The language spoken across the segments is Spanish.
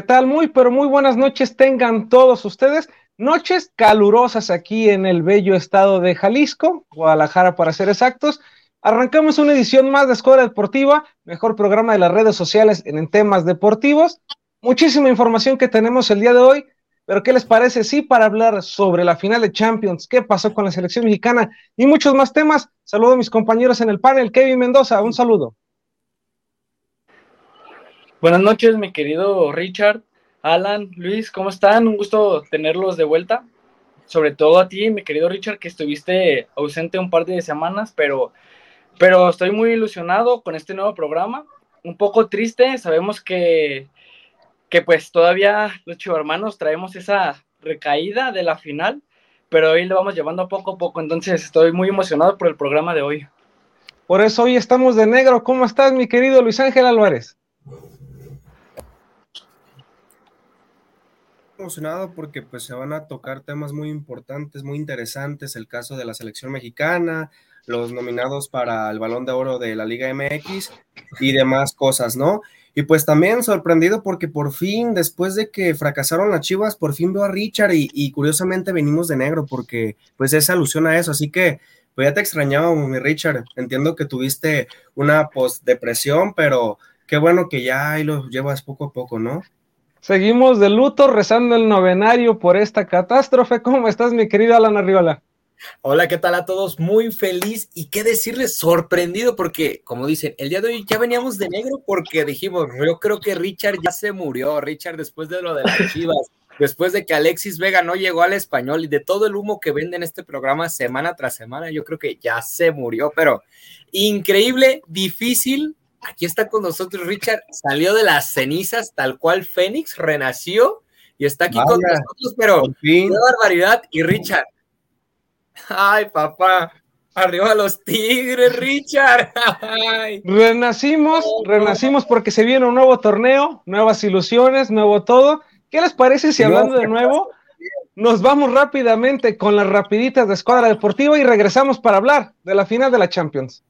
¿Qué tal? Muy, pero muy buenas noches tengan todos ustedes. Noches calurosas aquí en el bello estado de Jalisco, Guadalajara para ser exactos. Arrancamos una edición más de Escuela Deportiva, mejor programa de las redes sociales en, temas deportivos. Muchísima información que tenemos el día de hoy, pero ¿qué les parece? Sí, para hablar sobre la final de Champions, qué pasó con la selección mexicana y muchos más temas. Saludo a mis compañeros en el panel. Kevin Mendoza, un saludo. Buenas noches, mi querido Richard, Alan, Luis, ¿cómo están? Un gusto tenerlos de vuelta. Sobre todo a ti, mi querido Richard, que estuviste ausente un par de semanas, pero, pero estoy muy ilusionado con este nuevo programa. Un poco triste, sabemos que, que pues todavía los chivarmanos traemos esa recaída de la final, pero hoy lo vamos llevando poco a poco, entonces estoy muy emocionado por el programa de hoy. Por eso hoy estamos de negro. ¿Cómo estás, mi querido Luis Ángel Álvarez? Emocionado porque pues se van a tocar temas muy importantes, muy interesantes, el caso de la selección mexicana, los nominados para el Balón de Oro de la Liga MX y demás cosas, ¿no? Y pues también sorprendido porque por fin, después de que fracasaron las Chivas, por fin veo a Richard y, curiosamente venimos de negro porque pues es alusión a eso, así que pues ya te extrañaba, mi Richard, entiendo que tuviste una post-depresión, pero qué bueno que ya ahí lo llevas poco a poco, ¿no? Seguimos de luto rezando el novenario por esta catástrofe. ¿Cómo estás, mi querida Alan Arriola? Hola, ¿qué tal a todos? Muy feliz y qué decirles, sorprendido porque, como dicen, el día de hoy ya veníamos de negro porque dijimos, yo creo que Richard ya se murió, Richard después de lo de las chivas, después de que Alexis Vega no llegó al español y de todo el humo que vende en este programa semana tras semana, yo creo que ya se murió, pero increíble, difícil, Aquí está con nosotros Richard, salió de las cenizas tal cual Fénix, renació y está aquí con nosotros, pero qué barbaridad. Y Richard, ay papá, arriba los tigres, Richard. Renacimos, renacimos porque se viene un nuevo torneo, nuevas ilusiones, nuevo todo. ¿Qué les parece si hablando de nuevo, nos vamos rápidamente con las rapiditas de Escuadra Deportiva y regresamos para hablar de la final de la Champions?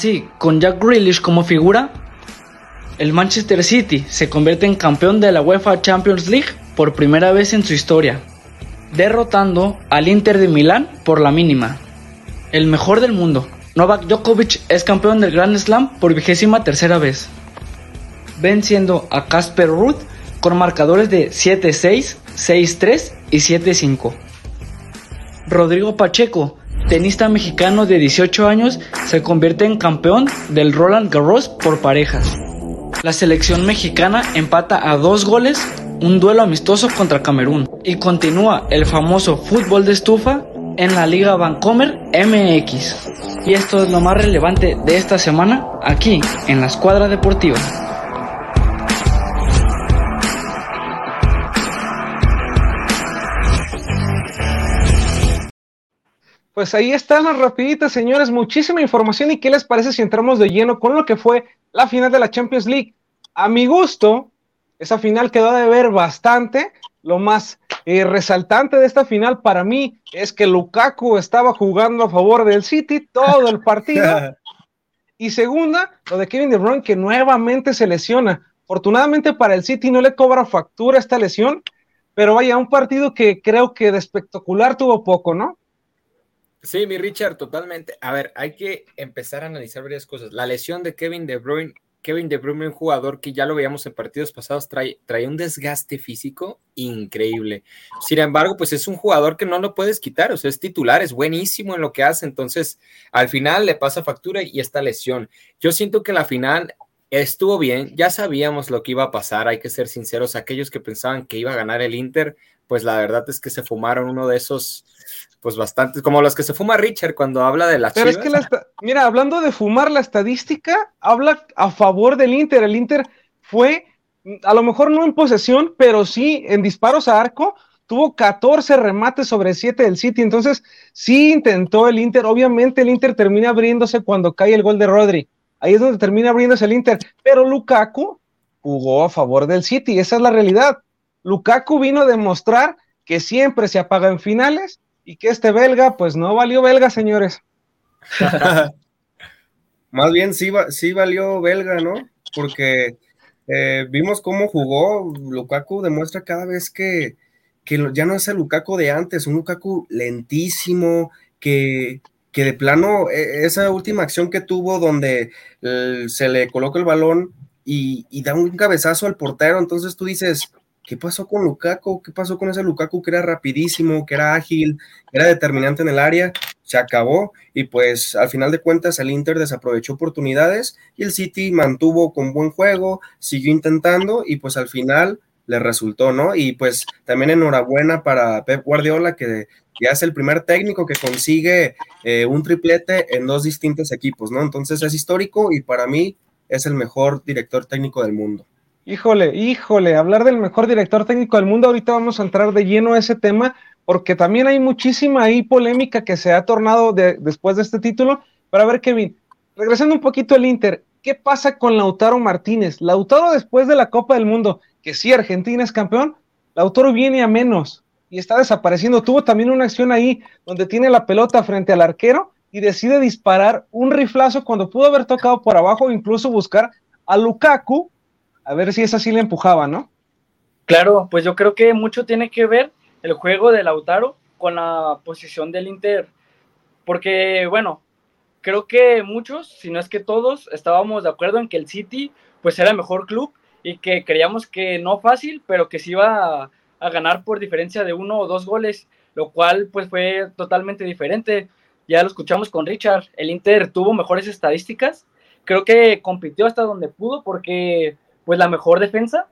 Sí, con Jack Grealish como figura, el Manchester City se convierte en campeón de la UEFA Champions League por primera vez en su historia, derrotando al Inter de Milán por la mínima. El mejor del mundo, Novak Djokovic es campeón del Grand Slam por vigésima tercera vez, venciendo a Casper Ruud con marcadores de 7-6, 6-3 y 7-5. Rodrigo Pacheco tenista mexicano de 18 años se convierte en campeón del Roland Garros por parejas. La selección mexicana empata a dos goles un duelo amistoso contra Camerún y continúa el famoso fútbol de estufa en la Liga Vancomer MX. Y esto es lo más relevante de esta semana aquí en la escuadra deportiva. Pues ahí están las rapiditas, señores, muchísima información y qué les parece si entramos de lleno con lo que fue la final de la Champions League. A mi gusto, esa final quedó de ver bastante. Lo más eh, resaltante de esta final para mí es que Lukaku estaba jugando a favor del City todo el partido. y segunda, lo de Kevin De Bruyne que nuevamente se lesiona. Afortunadamente para el City no le cobra factura esta lesión, pero vaya, un partido que creo que de espectacular tuvo poco, ¿no? Sí, mi Richard, totalmente. A ver, hay que empezar a analizar varias cosas. La lesión de Kevin De Bruyne, Kevin De Bruyne, un jugador que ya lo veíamos en partidos pasados, trae, un desgaste físico increíble. Sin embargo, pues es un jugador que no lo puedes quitar, o sea, es titular, es buenísimo en lo que hace, entonces al final le pasa factura y esta lesión. Yo siento que la final estuvo bien, ya sabíamos lo que iba a pasar, hay que ser sinceros, aquellos que pensaban que iba a ganar el Inter, pues la verdad es que se fumaron uno de esos pues bastante, como los que se fuma Richard cuando habla de la Pero es que, mira, hablando de fumar, la estadística habla a favor del Inter. El Inter fue, a lo mejor no en posesión, pero sí en disparos a arco, tuvo 14 remates sobre 7 del City, entonces sí intentó el Inter. Obviamente el Inter termina abriéndose cuando cae el gol de Rodri. Ahí es donde termina abriéndose el Inter. Pero Lukaku jugó a favor del City. Esa es la realidad. Lukaku vino a demostrar que siempre se apaga en finales y que este belga, pues no valió belga, señores. Más bien sí, sí valió belga, ¿no? Porque eh, vimos cómo jugó. Lukaku demuestra cada vez que, que ya no es el Lukaku de antes, un Lukaku lentísimo, que, que de plano, e, esa última acción que tuvo donde se le coloca el balón y, da un cabezazo al portero, entonces tú dices, ¿qué pasó con Lukaku? ¿Qué pasó con ese Lukaku que era rapidísimo, que era ágil, que era determinante en el área? Se acabó y pues al final de cuentas el Inter desaprovechó oportunidades y el City mantuvo con buen juego, siguió intentando y pues al final le resultó, ¿no? Y pues también enhorabuena para Pep Guardiola que ya es el primer técnico que consigue eh, un triplete en dos distintos equipos, ¿no? Entonces es histórico y para mí es el mejor director técnico del mundo. Híjole, híjole, hablar del mejor director técnico del mundo, ahorita vamos a entrar de lleno a ese tema, porque también hay muchísima ahí polémica que se ha tornado después de este título. Pero a ver, Kevin, regresando un poquito al Inter, ¿qué pasa con Lautaro Martínez? Lautaro después de la Copa del Mundo, que sí, Argentina es campeón, Lautaro viene a menos y está desapareciendo. Tuvo también una acción ahí donde tiene la pelota frente al arquero y decide disparar un riflazo cuando pudo haber tocado por abajo incluso buscar a Lukaku a ver si esa sí le empujaba, ¿no? Claro, pues yo creo que mucho tiene que ver el juego de Lautaro con la posición del Inter, porque bueno, creo que muchos, si no es que todos, estábamos de acuerdo en que el City pues era el mejor club y que creíamos que no fácil, pero que sí iba a, a ganar por diferencia de uno o dos goles, lo cual pues fue totalmente diferente. Ya lo escuchamos con Richard, el Inter tuvo mejores estadísticas, creo que compitió hasta donde pudo porque pues la mejor defensa,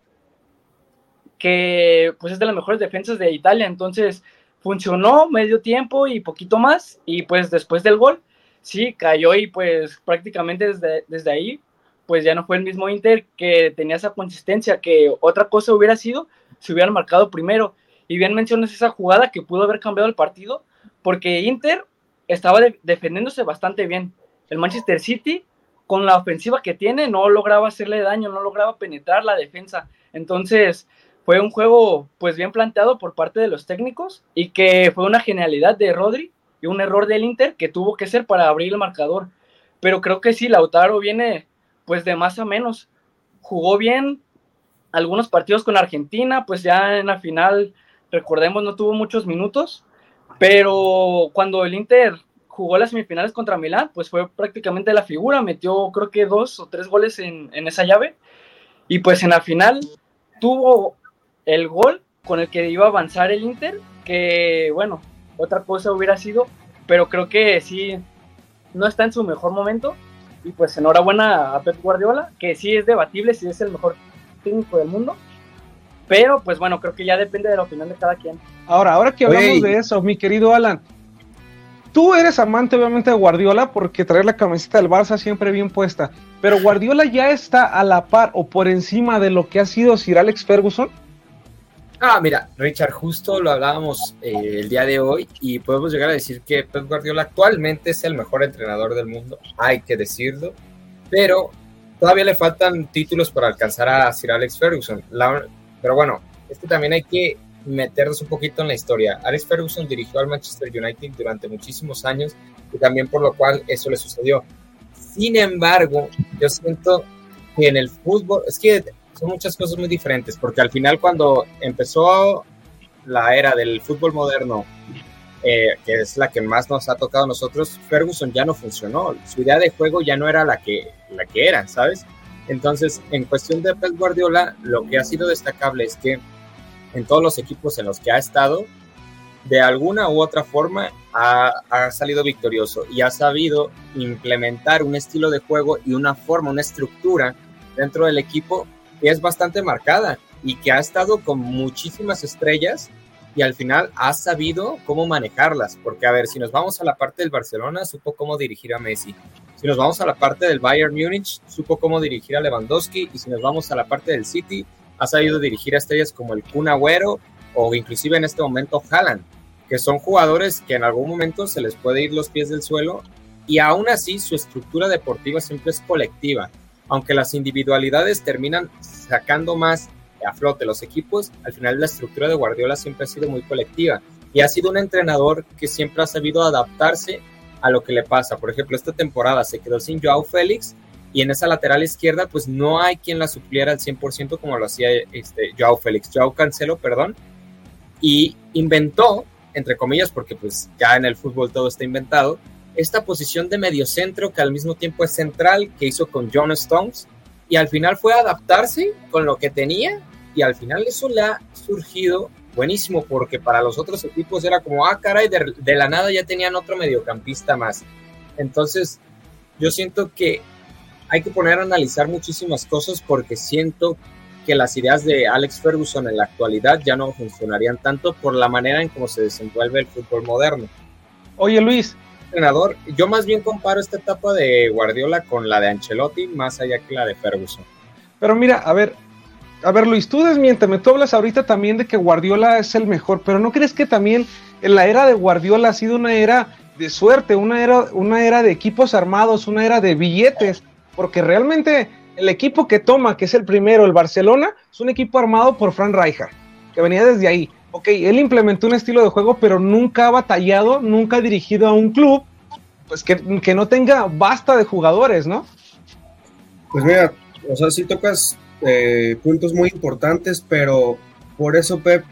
que pues es de las mejores defensas de Italia, entonces funcionó medio tiempo y poquito más, y pues después del gol, sí, cayó y pues prácticamente desde, desde ahí, pues ya no fue el mismo Inter que tenía esa consistencia, que otra cosa hubiera sido si hubieran marcado primero. Y bien mencionas esa jugada que pudo haber cambiado el partido, porque Inter estaba defendiéndose bastante bien. El Manchester City con la ofensiva que tiene no lograba hacerle daño, no lograba penetrar la defensa. Entonces fue un juego pues bien planteado por parte de los técnicos y que fue una genialidad de Rodri y un error del Inter que tuvo que ser para abrir el marcador. Pero creo que sí, Lautaro viene pues de más a menos. Jugó bien algunos partidos con Argentina, pues ya en la final, recordemos, no tuvo muchos minutos, pero cuando el Inter jugó las semifinales contra Milán, pues fue prácticamente la figura, metió creo que dos o tres goles en, esa llave, y pues en la final tuvo el gol con el que iba a avanzar el Inter, que bueno, otra cosa hubiera sido, pero creo que sí, no está en su mejor momento, y pues enhorabuena a Pep Guardiola, que sí es debatible si es el mejor técnico del mundo, pero pues bueno, creo que ya depende de la opinión de cada quien. Ahora, ahora que hablamos de eso, mi querido Alan, Tú eres amante obviamente de Guardiola porque traer la camiseta del Barça siempre bien puesta, pero Guardiola ya está a la par o por encima de lo que ha sido Sir Alex Ferguson. Ah, mira, Richard, justo lo hablábamos eh, el día de hoy y podemos llegar a decir que Pep Guardiola actualmente es el mejor entrenador del mundo, hay que decirlo, pero todavía le faltan títulos para alcanzar a Sir Alex Ferguson. pero bueno, es que también hay que meternos un poquito en la historia. Alex Ferguson dirigió al Manchester United durante muchísimos años y también por lo cual eso le sucedió. Sin embargo, yo siento que en el fútbol, es que son muchas cosas muy diferentes, porque al final cuando empezó la era del fútbol moderno, eh, que es la que más nos ha tocado a nosotros, Ferguson ya no funcionó. Su idea de juego ya no era la que, la que era, ¿sabes? Entonces, en cuestión de Pep Guardiola, lo que ha sido destacable es que en todos los equipos en los que ha estado, de alguna u otra forma ha, salido victorioso y ha sabido implementar un estilo de juego y una forma, una estructura dentro del equipo que es bastante marcada y que ha estado con muchísimas estrellas y al final ha sabido cómo manejarlas. Porque, a ver, si nos vamos a la parte del Barcelona, supo cómo dirigir a Messi. Si nos vamos a la parte del Bayern Múnich, supo cómo dirigir a Lewandowski. Y si nos vamos a la parte del City, ha sabido dirigir a estrellas como el Kun Agüero o inclusive en este momento Haaland, que son jugadores que en algún momento se les puede ir los pies del suelo y aún así su estructura deportiva siempre es colectiva, aunque las individualidades terminan sacando más a flote los equipos, al final la estructura de Guardiola siempre ha sido muy colectiva y ha sido un entrenador que siempre ha sabido adaptarse a lo que le pasa. Por ejemplo, esta temporada se quedó sin Joao Félix y en esa lateral izquierda pues no hay quien la supliera al 100% como lo hacía este, Joao Félix, Joao Cancelo, perdón, y inventó, entre comillas, porque pues ya en el fútbol todo está inventado, esta posición de mediocentro que al mismo tiempo es central, que hizo con John Stones, y al final fue adaptarse con lo que tenía, y al final eso le ha surgido buenísimo, porque para los otros equipos era como, ah, caray, de, de la nada ya tenían otro mediocampista más. Entonces, yo siento que hay que poner a analizar muchísimas cosas porque siento que las ideas de Alex Ferguson en la actualidad ya no funcionarían tanto por la manera en cómo se desenvuelve el fútbol moderno. Oye Luis, entrenador, yo más bien comparo esta etapa de Guardiola con la de Ancelotti, más allá que la de Ferguson. Pero mira, a ver, a ver Luis, tú desmiénteme, tú hablas ahorita también de que Guardiola es el mejor, pero ¿no crees que también en la era de Guardiola ha sido una era de suerte, una era, una era de equipos armados, una era de billetes? Porque realmente el equipo que toma, que es el primero, el Barcelona, es un equipo armado por Fran Rijkaard, que venía desde ahí. Ok, él implementó un estilo de juego, pero nunca ha batallado, nunca ha dirigido a un club, pues que, no tenga basta de jugadores, ¿no? Pues mira, o sea, sí tocas eh, puntos muy importantes, pero por eso Pep,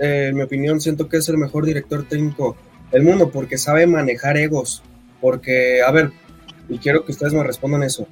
eh, en mi opinión, siento que es el mejor director técnico del mundo, porque sabe manejar egos. Porque, a ver, y quiero que ustedes me respondan eso.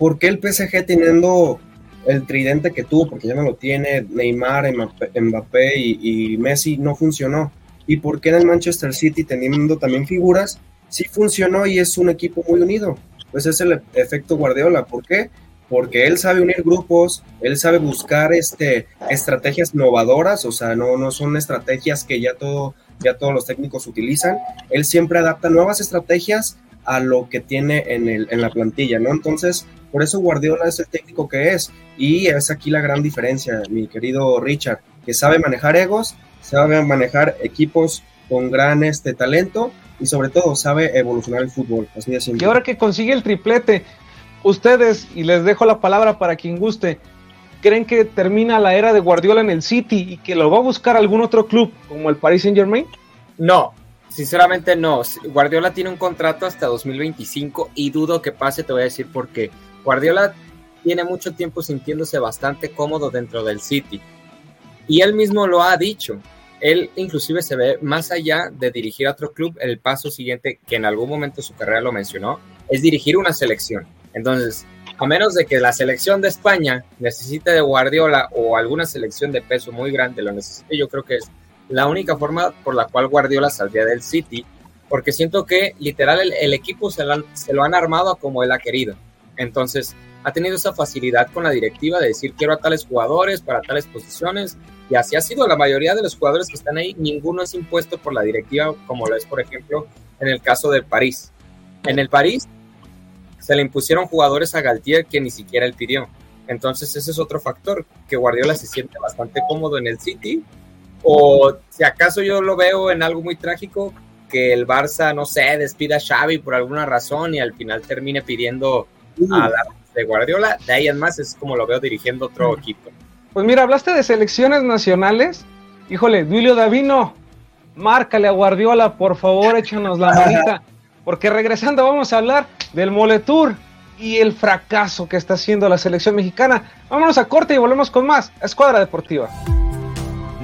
¿Por qué el PSG teniendo el tridente que tuvo, porque ya no lo tiene, Neymar, Mbappé y, Messi, no funcionó? ¿Y por qué en el Manchester City teniendo también figuras, sí funcionó y es un equipo muy unido? Pues es el efecto Guardiola. ¿Por qué? Porque él sabe unir grupos, él sabe buscar este, estrategias innovadoras, o sea, no, no son estrategias que ya, todo, ya todos los técnicos utilizan. Él siempre adapta nuevas estrategias a lo que tiene en, el, en la plantilla, ¿no? Entonces, por eso Guardiola es el técnico que es. Y es aquí la gran diferencia, mi querido Richard, que sabe manejar egos, sabe manejar equipos con gran este talento y sobre todo sabe evolucionar el fútbol. Así de Y ahora que consigue el triplete, ustedes, y les dejo la palabra para quien guste, ¿creen que termina la era de Guardiola en el City y que lo va a buscar algún otro club como el Paris Saint Germain? No, sinceramente no. Guardiola tiene un contrato hasta 2025 y dudo que pase, te voy a decir por qué. Guardiola tiene mucho tiempo sintiéndose bastante cómodo dentro del City. Y él mismo lo ha dicho. Él inclusive se ve más allá de dirigir a otro club, el paso siguiente, que en algún momento su carrera lo mencionó, es dirigir una selección. Entonces, a menos de que la selección de España necesite de Guardiola o alguna selección de peso muy grande lo necesite, yo creo que es la única forma por la cual Guardiola saldría del City, porque siento que literal el, equipo se lo han armado como él ha querido. Entonces, ha tenido esa facilidad con la directiva de decir quiero a tales jugadores para tales posiciones y así ha sido la mayoría de los jugadores que están ahí, ninguno es impuesto por la directiva como lo es por ejemplo en el caso del París. En el París se le impusieron jugadores a Galtier que ni siquiera él pidió. Entonces ese es otro factor, que Guardiola se siente bastante cómodo en el City o si acaso yo lo veo en algo muy trágico, que el Barça, no sé, despida a Xavi por alguna razón y al final termine pidiendo a la de Guardiola, de ahí en más es como lo veo dirigiendo otro equipo. Pues mira, hablaste de selecciones nacionales. Híjole, Duilio Davino, márcale a Guardiola, por favor, échanos la manita. Porque regresando vamos a hablar del Moletour y el fracaso que está haciendo la selección mexicana. Vámonos a corte y volvemos con más. Escuadra Deportiva.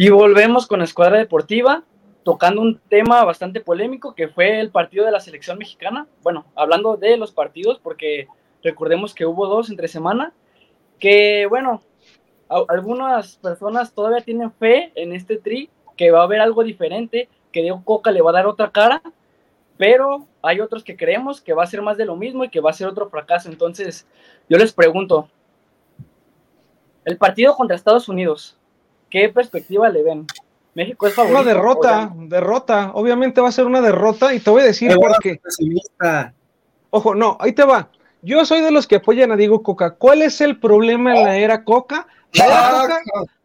Y volvemos con la escuadra deportiva, tocando un tema bastante polémico que fue el partido de la selección mexicana. Bueno, hablando de los partidos, porque recordemos que hubo dos entre semana, que bueno, algunas personas todavía tienen fe en este tri, que va a haber algo diferente, que Diego Coca le va a dar otra cara, pero hay otros que creemos que va a ser más de lo mismo y que va a ser otro fracaso. Entonces, yo les pregunto, el partido contra Estados Unidos, ¿Qué perspectiva le ven? México es favorito. Una derrota, derrota. Obviamente va a ser una derrota y te voy a decir por qué. Ojo, no, ahí te va. Yo soy de los que apoyan a Diego Coca. ¿Cuál es el problema en la era Coca?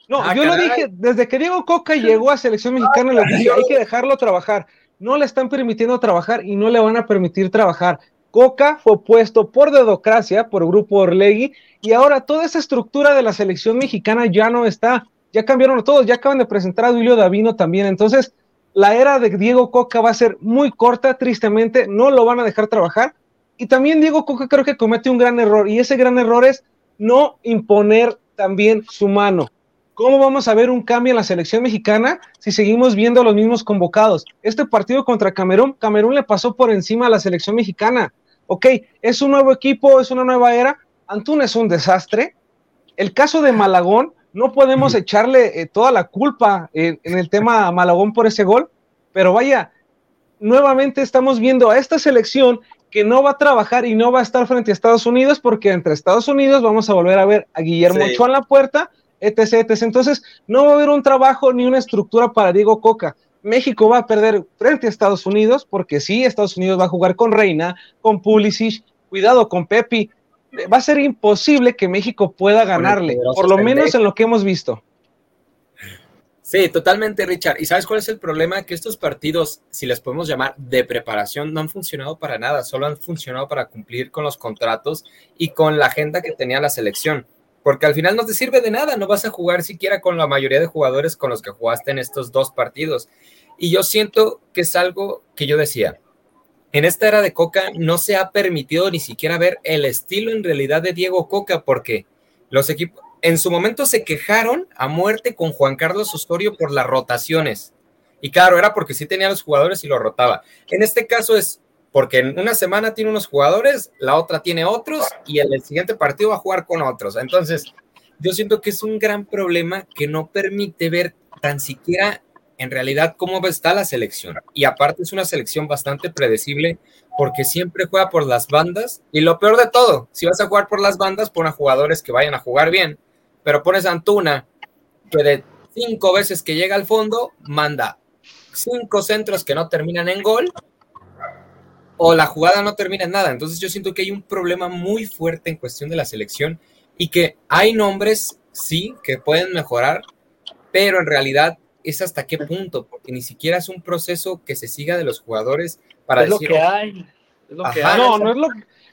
no, ah, yo lo dije, desde que Diego Coca llegó a selección mexicana, le dije, hay que dejarlo trabajar. No le están permitiendo trabajar y no le van a permitir trabajar. Coca fue puesto por dedocracia, por Grupo Orlegui, y ahora toda esa estructura de la selección mexicana ya no está ya cambiaron todos, ya acaban de presentar a Duilio Davino también, entonces la era de Diego Coca va a ser muy corta, tristemente, no lo van a dejar trabajar. Y también Diego Coca creo que comete un gran error, y ese gran error es no imponer también su mano. ¿Cómo vamos a ver un cambio en la selección mexicana si seguimos viendo a los mismos convocados? Este partido contra Camerún, Camerún le pasó por encima a la selección mexicana. Ok, es un nuevo equipo, es una nueva era. Antún es un desastre. El caso de Malagón, no podemos echarle eh, toda la culpa en, el tema a Malagón por ese gol, pero vaya, nuevamente estamos viendo a esta selección que no va a trabajar y no va a estar frente a Estados Unidos, porque entre Estados Unidos vamos a volver a ver a Guillermo Ochoa en la puerta, etc, etc. Entonces, no va a haber un trabajo ni una estructura para Diego Coca. México va a perder frente a Estados Unidos, porque sí, Estados Unidos va a jugar con Reina, con Pulisic, cuidado con Pepi, va a ser imposible que México pueda ganarle, por lo menos en lo que hemos visto. Sí, totalmente, Richard. ¿Y sabes cuál es el problema? Que estos partidos, si les podemos llamar de preparación, no han funcionado para nada, solo han funcionado para cumplir con los contratos y con la agenda que tenía la selección. Porque al final no te sirve de nada, no vas a jugar siquiera con la mayoría de jugadores con los que jugaste en estos dos partidos. Y yo siento que es algo que yo decía, en esta era de Coca no se ha permitido ni siquiera ver el estilo en realidad de Diego Coca, porque los equipos en su momento se quejaron a muerte con Juan Carlos Osorio por las rotaciones. Y claro, era porque sí tenía los jugadores y lo rotaba. En este caso es porque en una semana tiene unos jugadores, la otra tiene otros y en el siguiente partido va a jugar con otros. Entonces, yo siento que es un gran problema que no permite ver tan siquiera en realidad cómo está la selección. Y aparte es una selección bastante predecible porque siempre juega por las bandas. Y lo peor de todo, si vas a jugar por las bandas, pon a jugadores que vayan a jugar bien. Pero pones a Antuna, que de cinco veces que llega al fondo, manda cinco centros que no terminan en gol. O la jugada no termina en nada. Entonces yo siento que hay un problema muy fuerte en cuestión de la selección y que hay nombres, sí, que pueden mejorar, pero en realidad es hasta qué punto, porque ni siquiera es un proceso que se siga de los jugadores para es decir, lo que hay. no, no es lo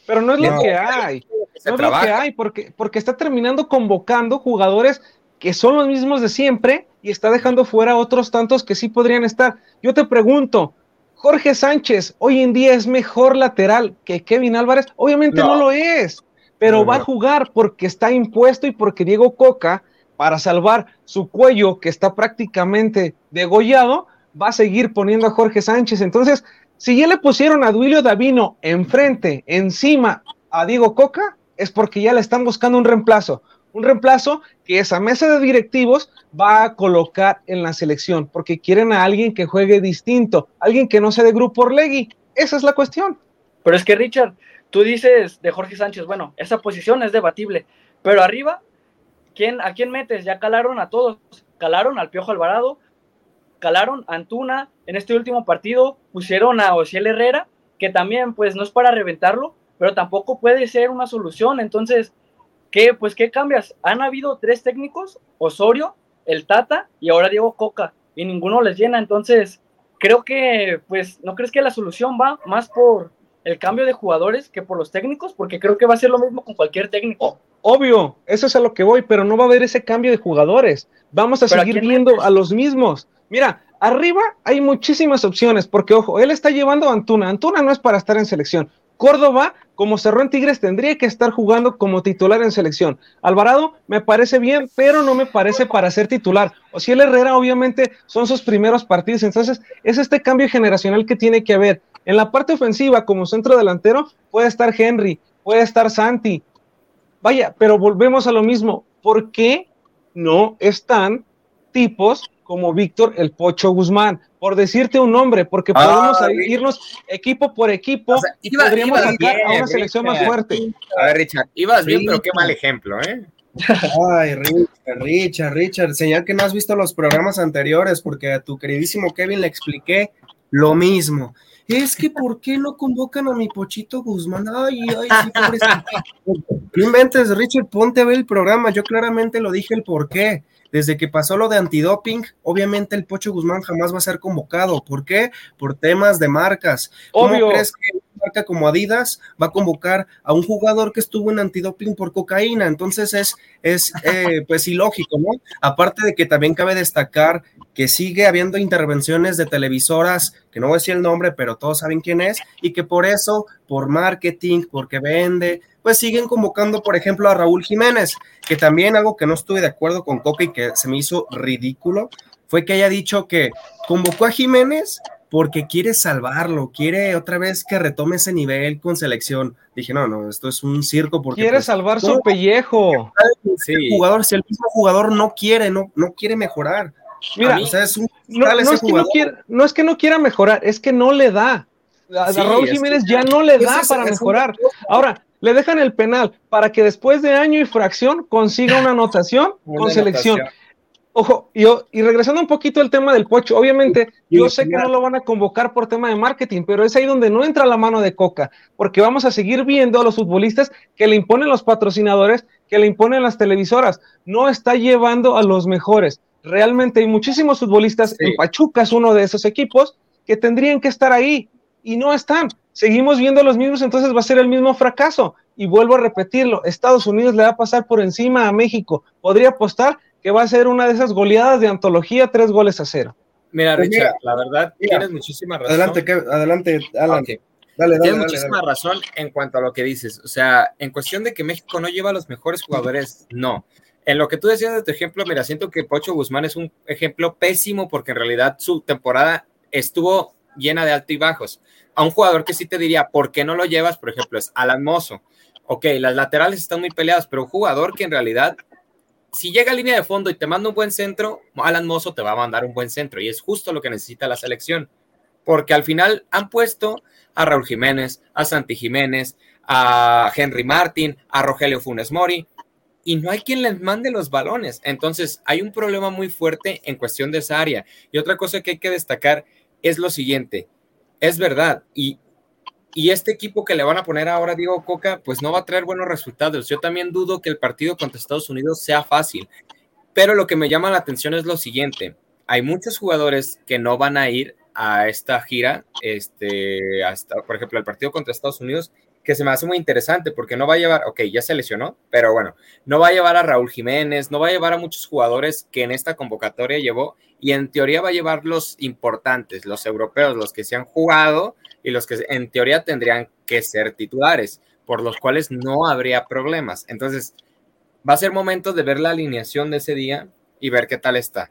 pero no es lo que hay. No es lo que hay, porque, porque está terminando convocando jugadores que son los mismos de siempre y está dejando fuera otros tantos que sí podrían estar. Yo te pregunto, Jorge Sánchez hoy en día es mejor lateral que Kevin Álvarez. Obviamente no, lo es, pero va a jugar porque está impuesto y porque Diego Coca, para salvar su cuello que está prácticamente degollado, va a seguir poniendo a Jorge Sánchez. Entonces, si ya le pusieron a Duilio Davino enfrente, encima a Diego Coca, es porque ya le están buscando un reemplazo. Un reemplazo que esa mesa de directivos va a colocar en la selección, porque quieren a alguien que juegue distinto, alguien que no sea de grupo Orlegui. Esa es la cuestión. Pero es que, Richard, tú dices de Jorge Sánchez, bueno, esa posición es debatible, pero arriba, ¿quién, ¿a quién metes? Ya calaron a todos. Calaron al Piojo Alvarado, calaron a Antuna, en este último partido pusieron a Ociel Herrera, que también, pues, no es para reventarlo, pero tampoco puede ser una solución. Entonces, ¿qué, pues, ¿qué cambias? Han habido tres técnicos, Osorio, el Tata y ahora Diego Coca, y ninguno les llena. Entonces, creo que, pues, ¿no crees que la solución va más por el cambio de jugadores que por los técnicos? Porque creo que va a ser lo mismo con cualquier técnico. Obvio, eso es a lo que voy, pero no va a haber ese cambio de jugadores. Vamos a seguir viendo a los mismos. Mira, arriba hay muchísimas opciones, porque ojo, él está llevando a Antuna. Antuna no es para estar en selección. Córdoba, como cerró en Tigres, tendría que estar jugando como titular en selección. Alvarado me parece bien, pero no me parece para ser titular. O si el Herrera, obviamente, son sus primeros partidos. Entonces, es este cambio generacional que tiene que haber. En la parte ofensiva, como centro delantero, puede estar Henry, puede estar Santi. Vaya, pero volvemos a lo mismo. ¿Por qué no están tipos como Víctor el Pocho Guzmán, por decirte un nombre, porque podemos irnos equipo por equipo y podríamos sacar a una selección más fuerte. A ver, Richard, ibas bien, pero qué mal ejemplo, ¿eh? Ay, Richard, Richard, Richard, señal que no has visto los programas anteriores, porque a tu queridísimo Kevin le expliqué lo mismo. Es que, ¿por qué no convocan a mi Pochito Guzmán? Ay, ay, sí, pobrecito. No inventes, Richard, ponte a ver el programa. Yo claramente lo dije el por qué desde que pasó lo de antidoping, obviamente el Pocho Guzmán jamás va a ser convocado. ¿Por qué? Por temas de marcas. ¿Cómo crees que marca como Adidas va a convocar a un jugador que estuvo en antidoping por cocaína? Entonces es, es eh, pues ilógico, ¿no? Aparte de que también cabe destacar que sigue habiendo intervenciones de televisoras, que no voy a decir el nombre, pero todos saben quién es, y que por eso, por marketing, porque vende, pues siguen convocando, por ejemplo, a Raúl Jiménez, que también algo que no estuve de acuerdo con Coca y que se me hizo ridículo, fue que haya dicho que convocó a Jiménez porque quiere salvarlo, quiere otra vez que retome ese nivel con selección. Dije, no, no, esto es un circo porque... Quiere pues, salvar su pellejo. Sí. jugador, si el mismo jugador no quiere, no, no quiere mejorar. Mira, no, es que no, es que no quiera mejorar, es que no le da. A, Raúl Jiménez ya no le da para mejorar. Ahora, le dejan el penal para que después de año y fracción consiga una anotación con selección. Ojo, yo, y regresando un poquito al tema del Pocho, obviamente yo sé que no lo van a convocar por tema de marketing, pero es ahí donde no entra la mano de Coca, porque vamos a seguir viendo a los futbolistas que le imponen los patrocinadores, que le imponen las televisoras, no está llevando a los mejores. Realmente hay muchísimos futbolistas, en Pachuca es uno de esos equipos, que tendrían que estar ahí y no están seguimos viendo los mismos, entonces va a ser el mismo fracaso. Y vuelvo a repetirlo, Estados Unidos le va a pasar por encima a México. Podría apostar que va a ser una de esas goleadas de antología, tres goles a cero. Mira, pues Richard, la verdad, tienes muchísima razón. Adelante, adelante, Alan. Dale, dale, tienes muchísima razón en cuanto a lo que dices. O sea, en cuestión de que México no lleva a los mejores jugadores, no. En lo que tú decías de tu ejemplo, mira, siento que Pocho Guzmán es un ejemplo pésimo porque en realidad su temporada estuvo llena de altos y bajos a un jugador que sí te diría, ¿por qué no lo llevas? Por ejemplo, es Alan Mozo. Ok, las laterales están muy peleadas, pero un jugador que en realidad, si llega a línea de fondo y te manda un buen centro, Alan Mozo te va a mandar un buen centro y es justo lo que necesita la selección. Porque al final han puesto a Raúl Jiménez, a Santi Jiménez, a Henry Martin, a Rogelio Funes Mori, y no hay quien les mande los balones. Entonces, hay un problema muy fuerte en cuestión de esa área. Y otra cosa que hay que destacar es lo siguiente es verdad. Y, y este equipo que le van a poner ahora Diego Coca, pues no va a traer buenos resultados. Yo también dudo que el partido contra Estados Unidos sea fácil. Pero lo que me llama la atención es lo siguiente. Hay muchos jugadores que no van a ir a esta gira, este, hasta, por ejemplo, el partido contra Estados Unidos, que se me hace muy interesante porque no va a llevar, ok, ya se lesionó, pero bueno, no va a llevar a Raúl Jiménez, no va a llevar a muchos jugadores que en esta convocatoria llevó y en teoría va a llevar los importantes, los europeos, los que se han jugado y los que en teoría tendrían que ser titulares, por los cuales no habría problemas. Entonces, va a ser momento de ver la alineación de ese día y ver qué tal está.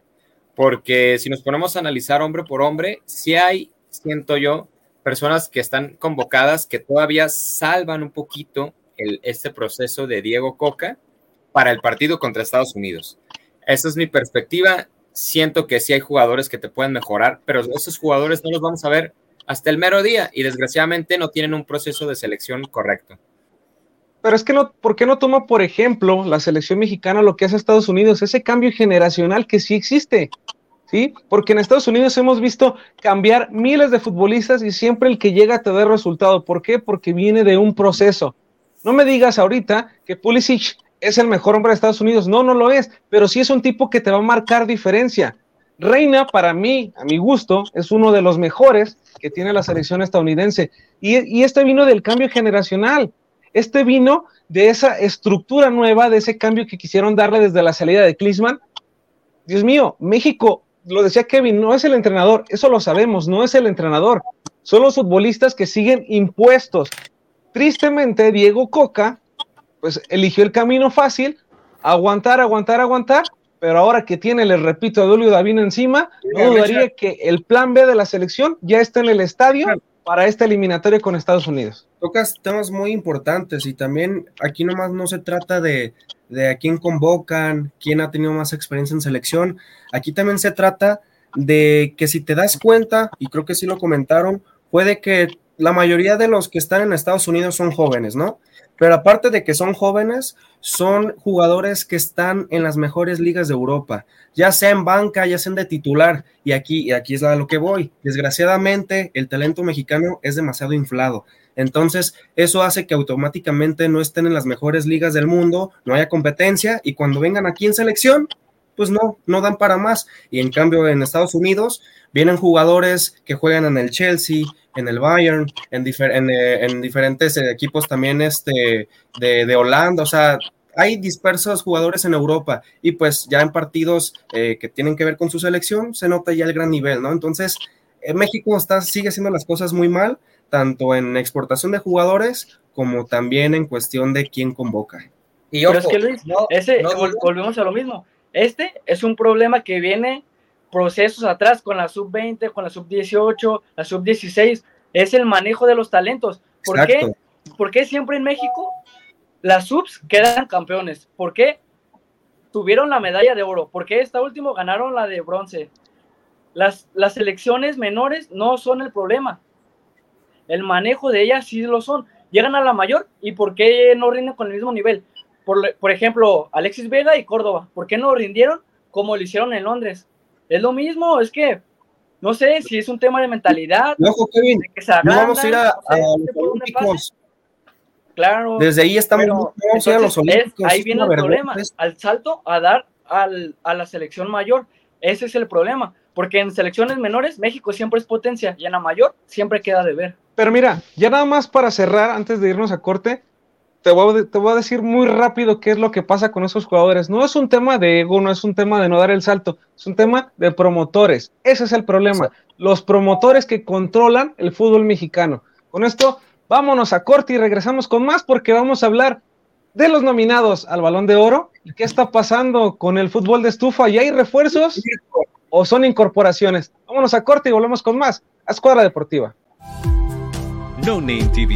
Porque si nos ponemos a analizar hombre por hombre, si hay, siento yo, personas que están convocadas que todavía salvan un poquito el, este proceso de Diego Coca para el partido contra Estados Unidos. Esa es mi perspectiva. Siento que sí hay jugadores que te pueden mejorar, pero esos jugadores no los vamos a ver hasta el mero día y desgraciadamente no tienen un proceso de selección correcto. Pero es que no, ¿por qué no toma, por ejemplo, la selección mexicana lo que hace Estados Unidos? Ese cambio generacional que sí existe. ¿sí? Porque en Estados Unidos hemos visto cambiar miles de futbolistas y siempre el que llega te da resultado. ¿Por qué? Porque viene de un proceso. No me digas ahorita que Pulisic es el mejor hombre de Estados Unidos. No, no lo es, pero sí es un tipo que te va a marcar diferencia. Reina, para mí, a mi gusto, es uno de los mejores que tiene la selección estadounidense. Y, este vino del cambio generacional. Este vino de esa estructura nueva, de ese cambio que quisieron darle desde la salida de Klinsmann. Dios mío, México lo decía Kevin, no es el entrenador, eso lo sabemos, no es el entrenador, son los futbolistas que siguen impuestos. Tristemente, Diego Coca, pues eligió el camino fácil, aguantar, aguantar, aguantar, pero ahora que tiene, les repito, a Dulio Davino encima, no dudaría que el plan B de la selección ya está en el estadio para esta eliminatoria con Estados Unidos. Tocas temas muy importantes y también aquí nomás no se trata de, de a quién convocan, quién ha tenido más experiencia en selección. Aquí también se trata de que si te das cuenta, y creo que sí lo comentaron, puede que la mayoría de los que están en Estados Unidos son jóvenes, ¿no? Pero aparte de que son jóvenes, son jugadores que están en las mejores ligas de Europa, ya sea en banca, ya sean de titular. Y aquí, y aquí es lo que voy. Desgraciadamente, el talento mexicano es demasiado inflado. Entonces, eso hace que automáticamente no estén en las mejores ligas del mundo, no haya competencia y cuando vengan aquí en selección, pues no, no dan para más. Y en cambio, en Estados Unidos vienen jugadores que juegan en el Chelsea, en el Bayern, en, eh, en, diferentes equipos también este, de, Holanda, o sea, hay dispersos jugadores en Europa y pues ya en partidos eh, que tienen que ver con su selección se nota ya el gran nivel, ¿no? Entonces, en México está, sigue haciendo las cosas muy mal, tanto en exportación de jugadores como también en cuestión de quién convoca. Y Pero es que Luis, ese, volvemos a lo mismo. Este es un problema que viene procesos atrás con la sub-20, con la sub-18, la sub-16. Es el manejo de los talentos. ¿Por qué? ¿Por qué siempre en México las subs quedan campeones? ¿Por qué tuvieron la medalla de oro? ¿Por qué esta última ganaron la de bronce? Las, las selecciones menores no son el problema el manejo de ellas sí lo son. Llegan a la mayor y ¿por qué no rinden con el mismo nivel? Por, por ejemplo, Alexis Vega y Córdoba, ¿por qué no rindieron como lo hicieron en Londres? Es lo mismo, es que no sé si es un tema de mentalidad. No, Kevin, no vamos a ir a, los Olímpicos. Claro. Desde ahí estamos. vamos a, ir a los Olímpicos. ahí viene el problema. Al salto a dar al, a la selección mayor. Ese es el problema. Porque en selecciones menores México siempre es potencia y en la mayor siempre queda de ver. Pero mira, ya nada más para cerrar, antes de irnos a corte, te voy, a, te voy a decir muy rápido qué es lo que pasa con esos jugadores. No es un tema de ego, no es un tema de no dar el salto, es un tema de promotores. Ese es el problema. Los promotores que controlan el fútbol mexicano. Con esto, vámonos a corte y regresamos con más porque vamos a hablar de los nominados al Balón de Oro y qué está pasando con el fútbol de estufa. ¿Y hay refuerzos o son incorporaciones? Vámonos a corte y volvemos con más. A Escuadra Deportiva. No Name TV.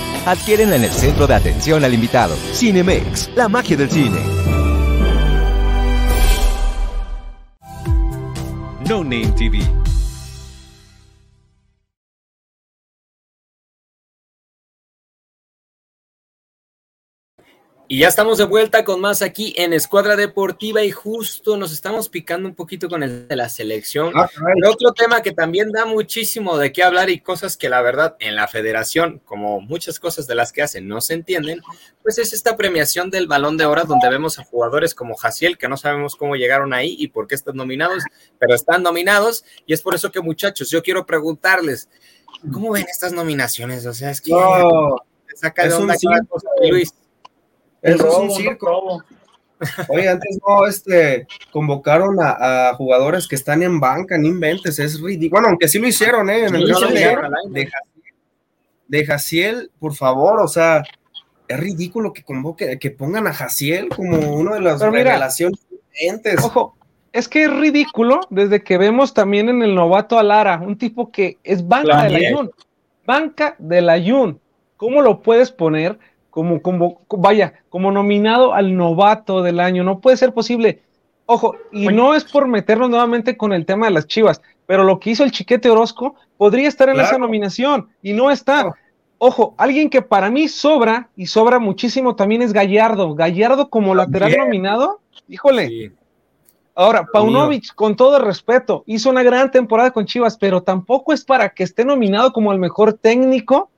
Adquiérenla en el centro de atención al invitado. Cinemex, la magia del cine. No Name TV Y ya estamos de vuelta con más aquí en Escuadra Deportiva y justo nos estamos picando un poquito con el de la selección. Ah, otro tema que también da muchísimo de qué hablar y cosas que la verdad en la federación, como muchas cosas de las que hacen, no se entienden, pues es esta premiación del balón de oro donde vemos a jugadores como Jaciel, que no sabemos cómo llegaron ahí y por qué están nominados, pero están nominados y es por eso que muchachos, yo quiero preguntarles, ¿cómo ven estas nominaciones? O sea, es que... saca de onda cosa, Luis. Eso es un circo. Oye, antes no, este, convocaron a, jugadores que están en banca, no inventes, es ridículo. Bueno, aunque sí lo hicieron, ¿eh? En el caso de, de, Jaciel, por favor, o sea, es ridículo que convoque, que pongan a Jaciel como uno de las relaciones Ojo, es que es ridículo desde que vemos también en el novato a Lara, un tipo que es banca del Ayun. Banca del Ayun. ¿Cómo lo puedes poner? Como, como, vaya, como nominado al novato del año. No puede ser posible. Ojo, y no es por meternos nuevamente con el tema de las chivas, pero lo que hizo el Chiquete Orozco podría estar en esa nominación y no está. Ojo, alguien que para mí sobra y sobra muchísimo también es Gallardo. Gallardo como lateral nominado, híjole. Ahora, Paunovic, con todo respeto, hizo una gran temporada con Chivas, pero tampoco es para que esté nominado como el mejor técnico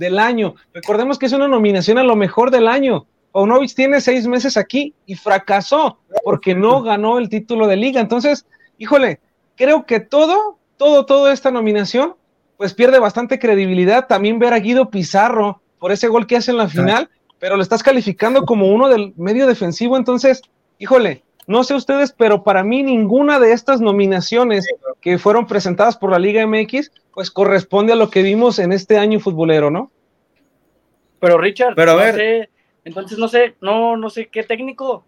del año. Recordemos que es una nominación a lo mejor del año. Paunovic tiene seis meses aquí y fracasó porque no ganó el título de liga. Entonces, híjole, creo que todo, todo, toda esta nominación, pues pierde bastante credibilidad. También ver a Guido Pizarro por ese gol que hace en la final, pero lo estás calificando como uno del medio defensivo. Entonces, híjole, no sé ustedes, pero para mí ninguna de estas nominaciones que fueron presentadas por la Liga MX pues corresponde a lo que vimos en este año futbolero, ¿no? Pero Richard, Pero a ver. entonces no sé, no, no sé qué técnico,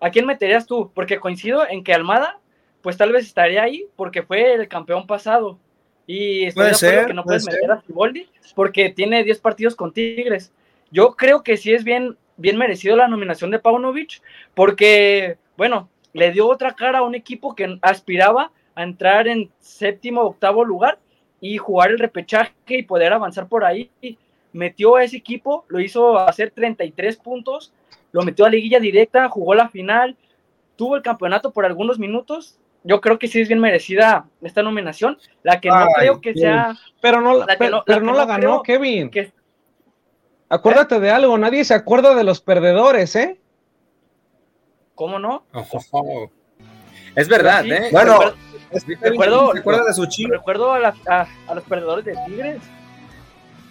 ¿a quién meterías tú? Porque coincido en que Almada, pues tal vez estaría ahí porque fue el campeón pasado. Y estoy de acuerdo que no puedes meter a Ciboldi porque tiene 10 partidos con Tigres. Yo creo que sí es bien, bien merecido la nominación de Paunovic, porque, bueno, le dio otra cara a un equipo que aspiraba a entrar en séptimo o octavo lugar y jugar el repechaje y poder avanzar por ahí. Metió a ese equipo, lo hizo hacer 33 puntos, lo metió a liguilla directa, jugó la final, tuvo el campeonato por algunos minutos. Yo creo que sí es bien merecida esta nominación. La que no creo que sea. Pero no la, pero, no, la ganó, Kevin. Acuérdate de algo, nadie se acuerda de los perdedores, ¿eh? ¿Cómo no? Es verdad, ¿eh? Bueno, recuerdo, de su Recuerdo a, a, los perdedores de Tigres.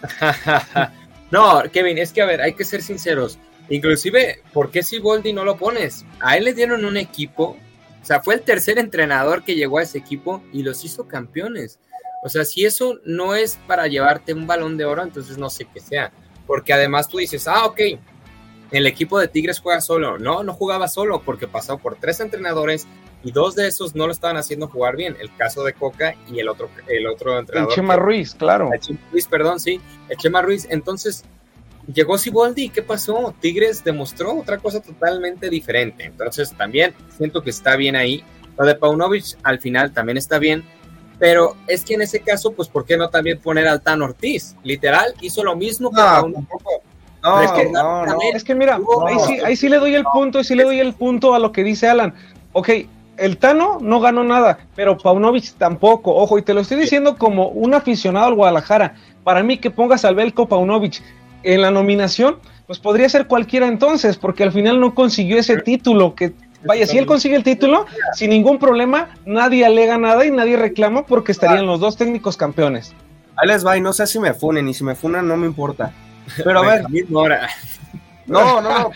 no, Kevin, es que a ver, hay que ser sinceros. Inclusive, ¿por qué si Boldi no lo pones? A él le dieron un equipo, o sea, fue el tercer entrenador que llegó a ese equipo y los hizo campeones. O sea, si eso no es para llevarte un balón de oro, entonces no sé qué sea. Porque además tú dices, ah, ok, el equipo de Tigres juega solo. No, no jugaba solo porque pasó por tres entrenadores, y dos de esos no lo estaban haciendo jugar bien, el caso de Coca y el otro, el otro entrenador. El Chema Ruiz, claro. El Chema Ruiz, perdón, sí, el Chema Ruiz. Entonces, llegó Siboldi, ¿qué pasó? Tigres demostró otra cosa totalmente diferente. Entonces, también siento que está bien ahí. Lo de Paunovic al final también está bien, pero es que en ese caso, pues, ¿por qué no también poner al Tan Ortiz? Literal, hizo lo mismo que no, no, es que, no, es que mira, ahí sí, ahí sí le doy el punto, ahí sí le doy el punto a lo que dice Alan. Ok, el Tano no ganó nada, pero Paunovic tampoco. Ojo, y te lo estoy diciendo como un aficionado al Guadalajara. Para mí que pongas al Belko Paunovic en la nominación, pues podría ser cualquiera entonces, porque al final no consiguió ese título que Vaya, si él consigue el título, sin ningún problema, nadie alega nada y nadie reclama porque estarían los dos técnicos campeones. Ahí les va, y no sé si me funen, y si me funan no me importa. Pero a ver. No, no, no.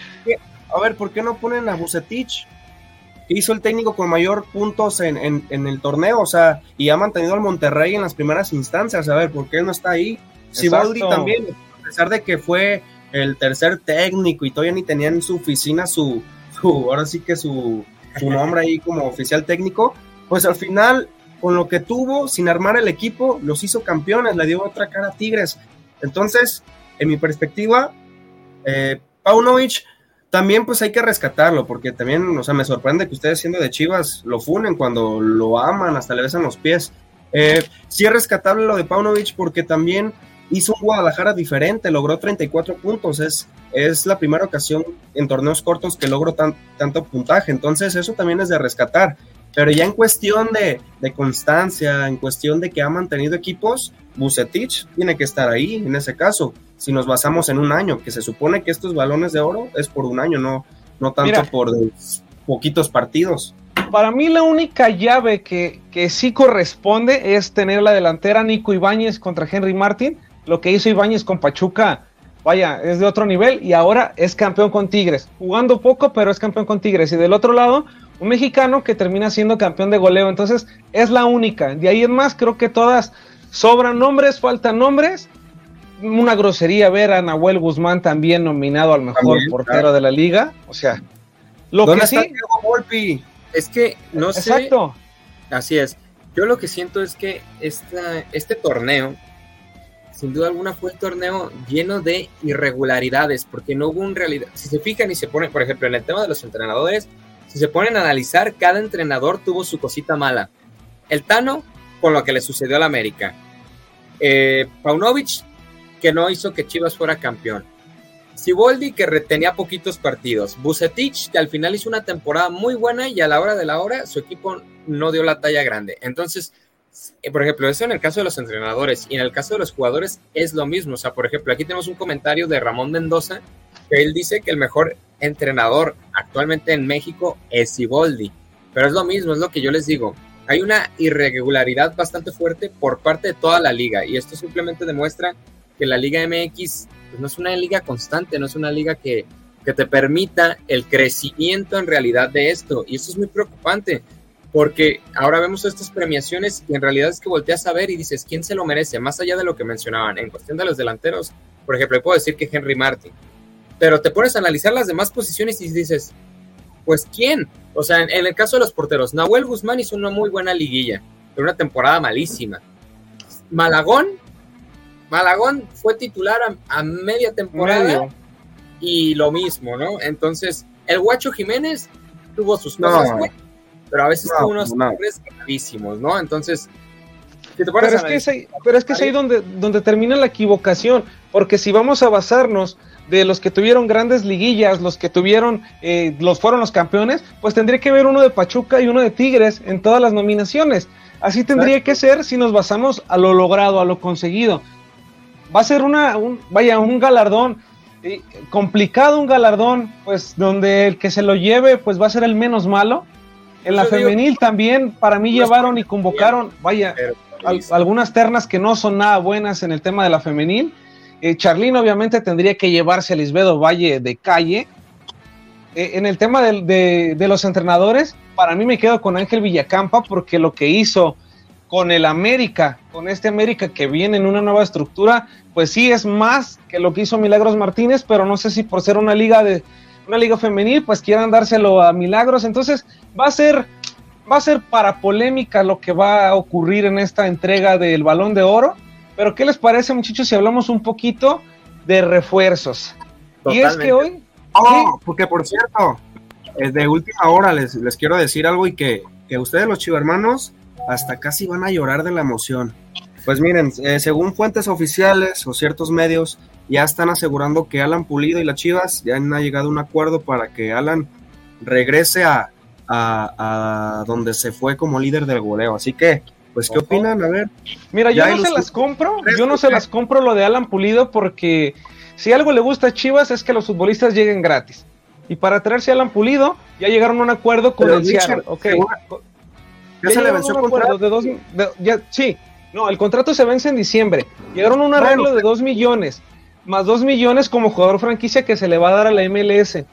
A ver, ¿por qué no ponen a Bucetich? Hizo el técnico con mayor puntos en, en, el torneo, o sea, y ha mantenido al Monterrey en las primeras instancias. A ver, ¿por qué no está ahí? Siboldi también, a pesar de que fue el tercer técnico y todavía ni tenía en su oficina su, ahora sí que su, nombre ahí como oficial técnico, pues al final, con lo que tuvo, sin armar el equipo, los hizo campeones, le dio otra cara a Tigres. Entonces, en mi perspectiva, eh, Paunovic también pues hay que rescatarlo, porque también, o sea, me sorprende que ustedes siendo de Chivas lo funen cuando lo aman, hasta le besan los pies. Eh, sí es rescatable lo de Paunovic porque también hizo un Guadalajara diferente, logró 34 puntos, es, es la primera ocasión en torneos cortos que logró tanto puntaje, entonces eso también es de rescatar. Pero ya en cuestión de, constancia, en cuestión de que ha mantenido equipos, Bucetich tiene que estar ahí en ese caso. Si nos basamos en un año, que se supone que estos balones de oro es por un año, no, no tanto por poquitos partidos. Para mí la única llave que, que sí corresponde es tener la delantera Nico Ibáñez contra Henry Martin lo que hizo Ibáñez con Pachuca, vaya, es de otro nivel y ahora es campeón con Tigres. Jugando poco, pero es campeón con Tigres. Y del otro lado, un mexicano que termina siendo campeón de goleo. Entonces, es la única. De ahí en más, creo que todas sobran nombres, faltan nombres. Una grosería ver a Nahuel Guzmán también nominado al mejor portero de la liga. O sea, lo que sí. Es que no sé. Exacto. Así es. Yo lo que siento es que esta, este torneo sin duda alguna fue el torneo lleno de irregularidades, porque no hubo un realidad. Si se fijan y se ponen, por ejemplo, en el tema de los entrenadores, si se ponen a analizar, cada entrenador tuvo su cosita mala. El Tano, con lo que le sucedió al América. Eh, Paunovic, que no hizo que Chivas fuera campeón. Siboldi, que retenía poquitos partidos. Bucetich, que al final hizo una temporada muy buena y a la hora de la hora su equipo no dio la talla grande. Entonces, eh, por ejemplo, eso en el caso de los entrenadores y en el caso de los jugadores es lo mismo. O sea, por ejemplo, aquí tenemos un comentario de Ramón Mendoza que él dice que el mejor entrenador actualmente en México es Siboldi. Pero es lo mismo, es lo que yo les digo. Hay una irregularidad bastante fuerte por parte de toda la liga y esto simplemente demuestra que la Liga MX pues, no es una liga constante, no es una liga que, te permita el crecimiento en realidad de esto y eso es muy preocupante porque ahora vemos estas premiaciones y en realidad es que volteas a ver y dices, ¿quién se lo merece? Más allá de lo que mencionaban, en cuestión de los delanteros, por ejemplo, puedo decir que Henry Martin, pero te pones a analizar las demás posiciones y dices, pues ¿quién? O sea, en, el caso de los porteros, Nahuel Guzmán hizo una muy buena liguilla, pero una temporada malísima. Malagón, Malagón fue titular a, media temporada y lo mismo, ¿no? Entonces, el Guacho Jiménez tuvo sus cosas pero a veces no, unos nombres gravísimos, ¿no? Entonces, pero, es que es ahí, pero es que es ahí donde, donde termina la equivocación, porque si vamos a basarnos de los que tuvieron grandes liguillas, los que tuvieron, eh, los fueron los campeones, pues tendría que haber uno de Pachuca y uno de Tigres en todas las nominaciones. Así tendría que ser si nos basamos a lo logrado, a lo conseguido. Va a ser una, un, vaya, un galardón eh, complicado, un galardón, pues donde el que se lo lleve, pues va a ser el menos malo en la femenil también, para mí llevaron y convocaron, vaya, algunas ternas que no son nada buenas en el tema de la femenil. Eh, Charlín obviamente tendría que llevarse a Lisbedo Valle de calle. Eh, en el tema de, los entrenadores, para mí me quedo con Ángel Villacampa porque lo que hizo con el América, con este América que viene en una nueva estructura, pues sí es más que lo que hizo Milagros Martínez, pero no sé si por ser una liga de, una liga femenil, pues quieran dárselo a Milagros. Entonces va a ser, va a ser para polémica lo que va a ocurrir en esta entrega del Balón de Oro. Pero ¿qué les parece, muchachos, si hablamos un poquito de refuerzos? Y es que hoy... Oh, porque por cierto, de última hora les, les quiero decir algo y que, que ustedes los chivermanos hasta casi van a llorar de la emoción. Pues miren, eh, según fuentes oficiales o ciertos medios, ya están asegurando que Alan Pulido y las Chivas ya han llegado a un acuerdo para que Alan regrese a, a, donde se fue como líder del goleo. Así que, pues, ¿qué opinan? A ver. Mira, yo no se las compro, yo no se las compro lo de Alan Pulido porque si algo le gusta a Chivas es que los futbolistas lleguen gratis. Y para traerse a Alan Pulido, ya llegaron a un acuerdo con el Seattle. Okay. ¿Ya, se le venció el contrato? De dos, ya, sí, no, el contrato se vence en diciembre. Llegaron a un arreglo de 2 millones, más 2 millones como jugador franquicia que se le va a dar a la MLS.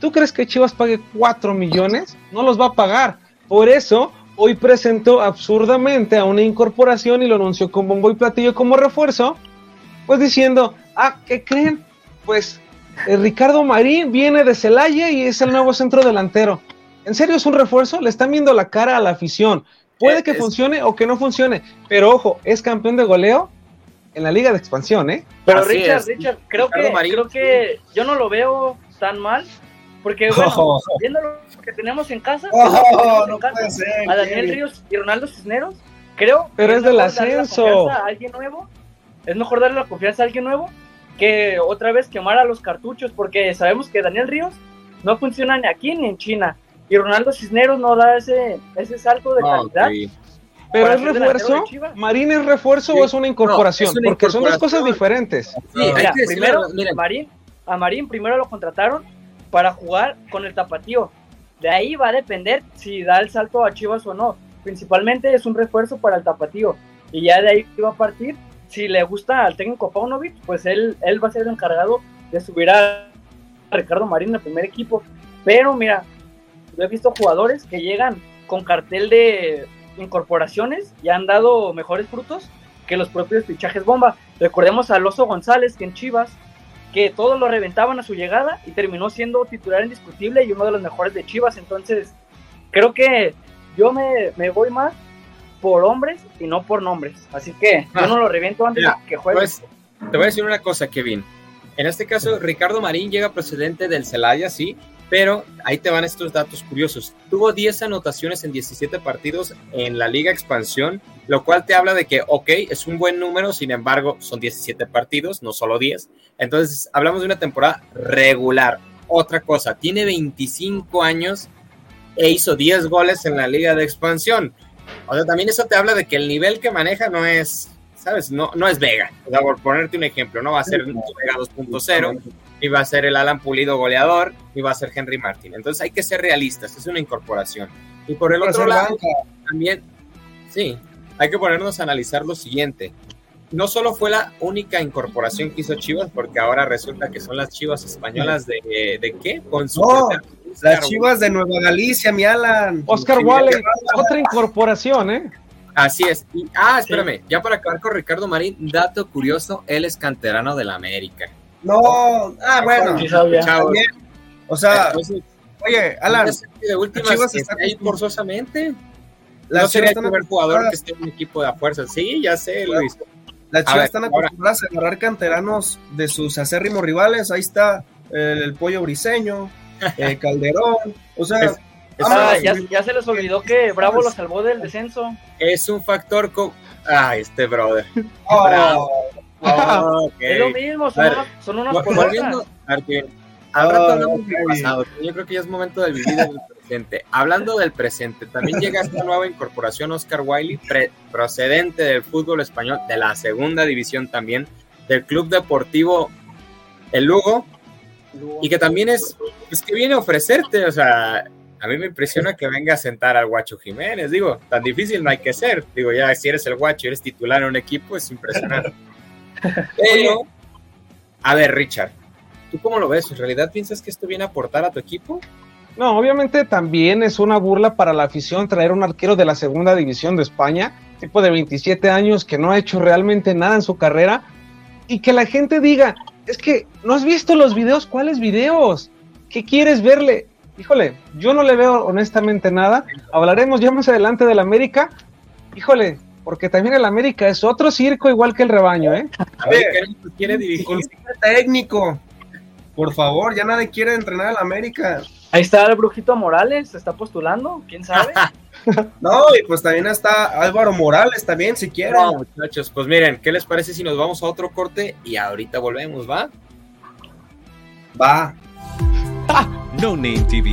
¿Tú crees que Chivas pague 4 millones? No los va a pagar. Por eso, hoy presentó absurdamente a una incorporación y lo anunció con bombo y platillo como refuerzo, pues diciendo, ah, ¿qué creen? Pues eh, Ricardo Marín viene de Celaya y es el nuevo centro delantero. ¿En serio es un refuerzo? Le están viendo la cara a la afición. Puede que funcione o que no funcione, pero ojo, es campeón de goleo en la liga de expansión, ¿eh? Pero Richard, Richard, creo que, creo que yo no lo veo tan mal, porque bueno, viendo lo que tenemos en casa, a Daniel Ríos y Ronaldo Cisneros, creo pero es, del ascenso. A alguien nuevo, es mejor darle la confianza a alguien nuevo que otra vez quemar a los cartuchos, porque sabemos que Daniel Ríos no funciona ni aquí ni en China y Ronaldo Cisneros no da ese, ese salto de calidad. Pero es refuerzo, Marín es refuerzo o es una incorporación, porque son dos cosas diferentes. Sí, primero, Marín, a Marín primero lo contrataron para jugar con el tapatío. De ahí va a depender si da el salto a Chivas o no. Principalmente es un refuerzo para el tapatío. Y ya de ahí va a partir. Si le gusta al técnico Paunovic, pues él, él va a ser el encargado de subir a Ricardo Marín al primer equipo. Pero mira, yo he visto jugadores que llegan con cartel de incorporaciones y han dado mejores frutos que los propios fichajes bomba. Recordemos a Loso González, que en Chivas, que todos lo reventaban a su llegada y terminó siendo titular indiscutible y uno de los mejores de Chivas. Entonces, creo que yo me, voy más por hombres y no por nombres. Así que yo ah. no lo reviento antes que juegue. Pues, te voy a decir una cosa, Kevin. En este caso, Ricardo Marín llega procedente del Celaya, sí, pero ahí te van estos datos curiosos. Tuvo 10 anotaciones en 17 partidos en la Liga Expansión, lo cual te habla de que, ok, es un buen número, sin embargo, son 17 partidos, no solo 10. Entonces, hablamos de una temporada regular. Otra cosa, tiene 25 años e hizo 10 goles en la Liga de Expansión. O sea, también eso te habla de que el nivel que maneja no es, ¿sabes? No, no es Vega. O sea, por ponerte un ejemplo, no va a ser Vega 2.0 iba a ser el Alan Pulido goleador, iba a ser Henry Martin. Entonces hay que ser realistas, es una incorporación. Y por el otro lado, también, sí, hay que ponernos a analizar lo siguiente. No solo fue la única incorporación que hizo Chivas, porque ahora resulta que son las Chivas españolas de, de qué? Con su las Chivas de Nueva Galicia, mi Alan. Oscar Wally, otra incorporación, ¿eh? Así es. ah, espérame, ya para acabar con Ricardo Marín, dato curioso, él es canterano del América. No, ah, bueno. o sea, oye, Alan, de última está ahí forzosamente. La no sería el primer jugador que esté en un equipo de fuerza. Sí, ya sé, Luis. Las chivas están acostumbradas a agarrar canteranos de sus acérrimos rivales. Ahí está el, pollo briseño, el Calderón. O sea, ah, ya, ya, se les olvidó que Bravo lo salvó del descenso. Es un factor. con Ah, este brother. Oh, es lo mismo, son, unas, son unas Volviendo, al rato hablamos del pasado, yo creo que ya es momento de vivir el presente. Hablando del presente, también llega esta nueva incorporación Oscar Wiley, procedente del fútbol español, de la segunda división también, del Club Deportivo El Lugo, y que también es, pues que viene a ofrecerte, o sea, a mí me impresiona que venga a sentar al Guacho Jiménez, digo, tan difícil no hay que ser, digo, ya si eres el Guacho y eres titular en un equipo, es impresionante. Pero, a ver, Richard, ¿tú cómo lo ves? ¿En realidad piensas que esto viene a aportar a tu equipo? No, obviamente también es una burla para la afición traer un arquero de la segunda división de España, tipo de 27 años que no ha hecho realmente nada en su carrera, y que la gente diga, es que no has visto los videos, ¿cuáles videos? ¿Qué quieres verle? Híjole, yo no le veo honestamente nada. Hablaremos ya más adelante del América. Híjole, porque también el América es otro circo igual que el rebaño, ¿eh? A ver, quiere dirigir técnico. Por favor, ya nadie quiere entrenar al América. Ahí está el Brujito Morales, se está postulando, quién sabe. no, y pues también está Álvaro Morales también, si quieren. No, muchachos, pues miren, ¿qué les parece si nos vamos a otro corte y ahorita volvemos, va? Va. no Name TV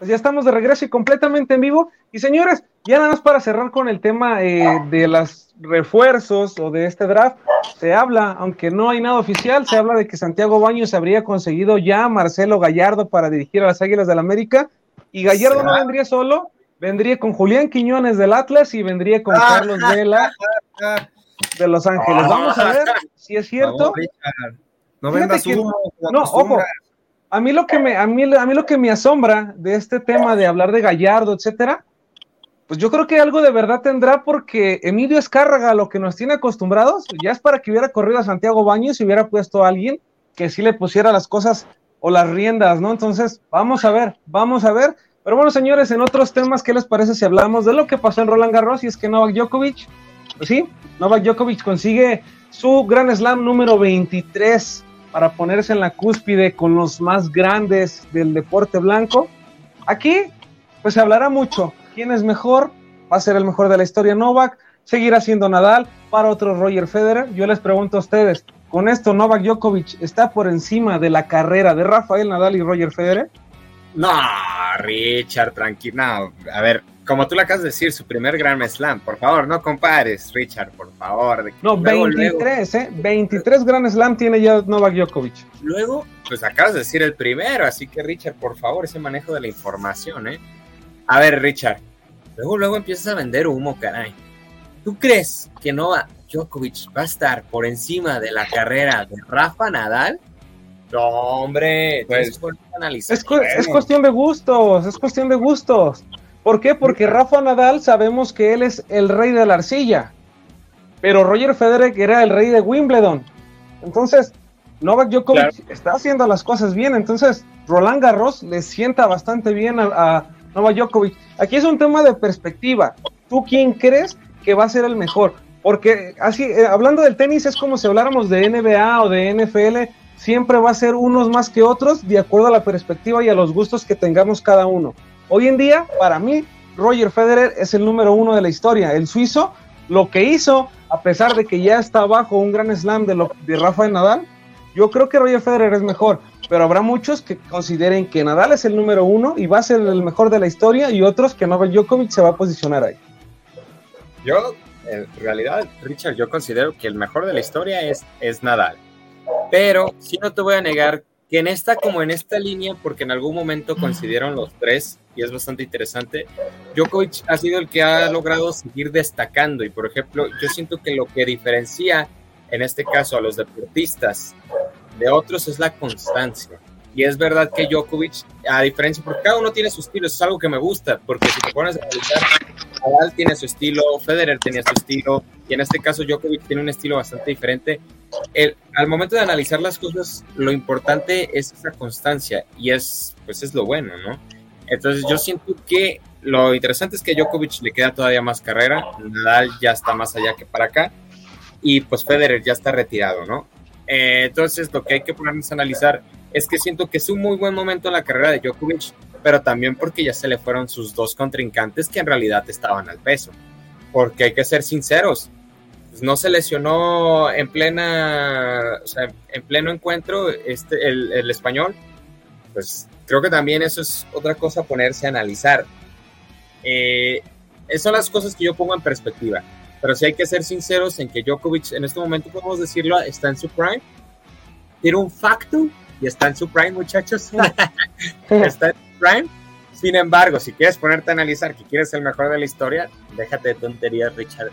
Pues ya estamos de regreso y completamente en vivo. Y señores, ya nada más para cerrar con el tema eh, de los refuerzos o de este draft, se habla, aunque no hay nada oficial, se habla de que Santiago Baños habría conseguido ya a Marcelo Gallardo para dirigir a las Águilas del la América. Y Gallardo no vendría solo, vendría con Julián Quiñones del Atlas y vendría con Carlos Vela de Los Ángeles. Vamos a ver si es cierto. No vendas humo, No, ojo, a mí lo que me, a mí, a mí lo que me asombra de este tema de hablar de Gallardo, etcétera, pues yo creo que algo de verdad tendrá porque Emilio Escárraga, lo que nos tiene acostumbrados, ya es para que hubiera corrido a Santiago Baños y hubiera puesto a alguien que sí le pusiera las cosas o las riendas, ¿no? Entonces, vamos a ver, vamos a ver. Pero bueno, señores, en otros temas, ¿qué les parece si hablamos de lo que pasó en Roland Garros? Y es que Novak Djokovic, pues sí, Novak Djokovic consigue su Grand Slam número 23 para ponerse en la cúspide con los más grandes del deporte blanco. Aquí, pues se hablará mucho. ¿Quién es mejor? ¿Va a ser el mejor de la historia Novak? ¿Seguirá siendo Nadal? ¿Para otro Roger Federer? Yo les pregunto a ustedes, ¿con esto Novak Djokovic está por encima de la carrera de Rafael Nadal y Roger Federer? No, Richard, tranquilo. No, a ver, como tú le acabas de decir, su primer Grand Slam. Por favor, no compares, Richard, por favor. No, Luego, 23, ¿eh? 23 Grand Slam tiene ya Novak Djokovic. Luego, pues acabas de decir el primero, así que Richard, por favor, ese manejo de la información, ¿eh? A ver, Richard, luego, luego empiezas a vender humo, caray. ¿Tú crees que Novak Djokovic va a estar por encima de la carrera de Rafa Nadal? No, hombre, Pues, es cuestión de gustos, es cuestión de gustos. ¿Por qué? Porque Rafa Nadal sabemos que él es el rey de la arcilla, pero Roger Federer era el rey de Wimbledon. Entonces, Novak Djokovic está haciendo las cosas bien, entonces Roland Garros le sienta bastante bien a, a Novak Djokovic. Aquí es un tema de perspectiva. ¿Tú quién crees que va a ser el mejor? Porque así, eh, hablando del tenis, es como si habláramos de NBA o de NFL, siempre va a ser unos más que otros, de acuerdo a la perspectiva y a los gustos que tengamos cada uno. Hoy en día, para mí, Roger Federer es el número uno de la historia. El suizo, lo que hizo, a pesar de que ya está bajo un gran slam de, lo, de Rafael Nadal, yo creo que Roger Federer es mejor, pero habrá muchos que consideren que Nadal es el número uno y va a ser el mejor de la historia y otros que Novak Djokovic se va a posicionar ahí. Yo, en realidad, Richard, yo considero que el mejor de la historia es, es Nadal. Pero sí no te voy a negar que en esta como en esta línea, porque en algún momento coincidieron los tres, y es bastante interesante, Djokovic ha sido el que ha logrado seguir destacando. Y por ejemplo, yo siento que lo que diferencia en este caso a los deportistas de otros es la constancia. Y es verdad que Djokovic, a diferencia, porque cada uno tiene su estilo, es algo que me gusta, porque si te pones a analizar, Nadal tiene su estilo, Federer tenía su estilo, y en este caso Djokovic tiene un estilo bastante diferente. El, al momento de analizar las cosas, lo importante es esa constancia, y es, pues es lo bueno, ¿no? Entonces yo siento que lo interesante es que Djokovic le queda todavía más carrera, Nadal ya está más allá que para acá, y pues Federer ya está retirado, ¿no? Eh, entonces lo que hay que ponernos a analizar es que siento que es un muy buen momento en la carrera de Djokovic, pero también porque ya se le fueron sus dos contrincantes que en realidad estaban al peso. Porque hay que ser sinceros, no se lesionó en plena, o sea, en pleno encuentro este, el, el español, pues creo que también eso es otra cosa ponerse a analizar. Eh, esas son las cosas que yo pongo en perspectiva. Pero sí hay que ser sinceros en que Djokovic en este momento, podemos decirlo, está en su prime. Tiene un facto y está en su prime, muchachos. está en su prime. Sin embargo, si quieres ponerte a analizar que quieres el mejor de la historia, déjate de tonterías, Richard.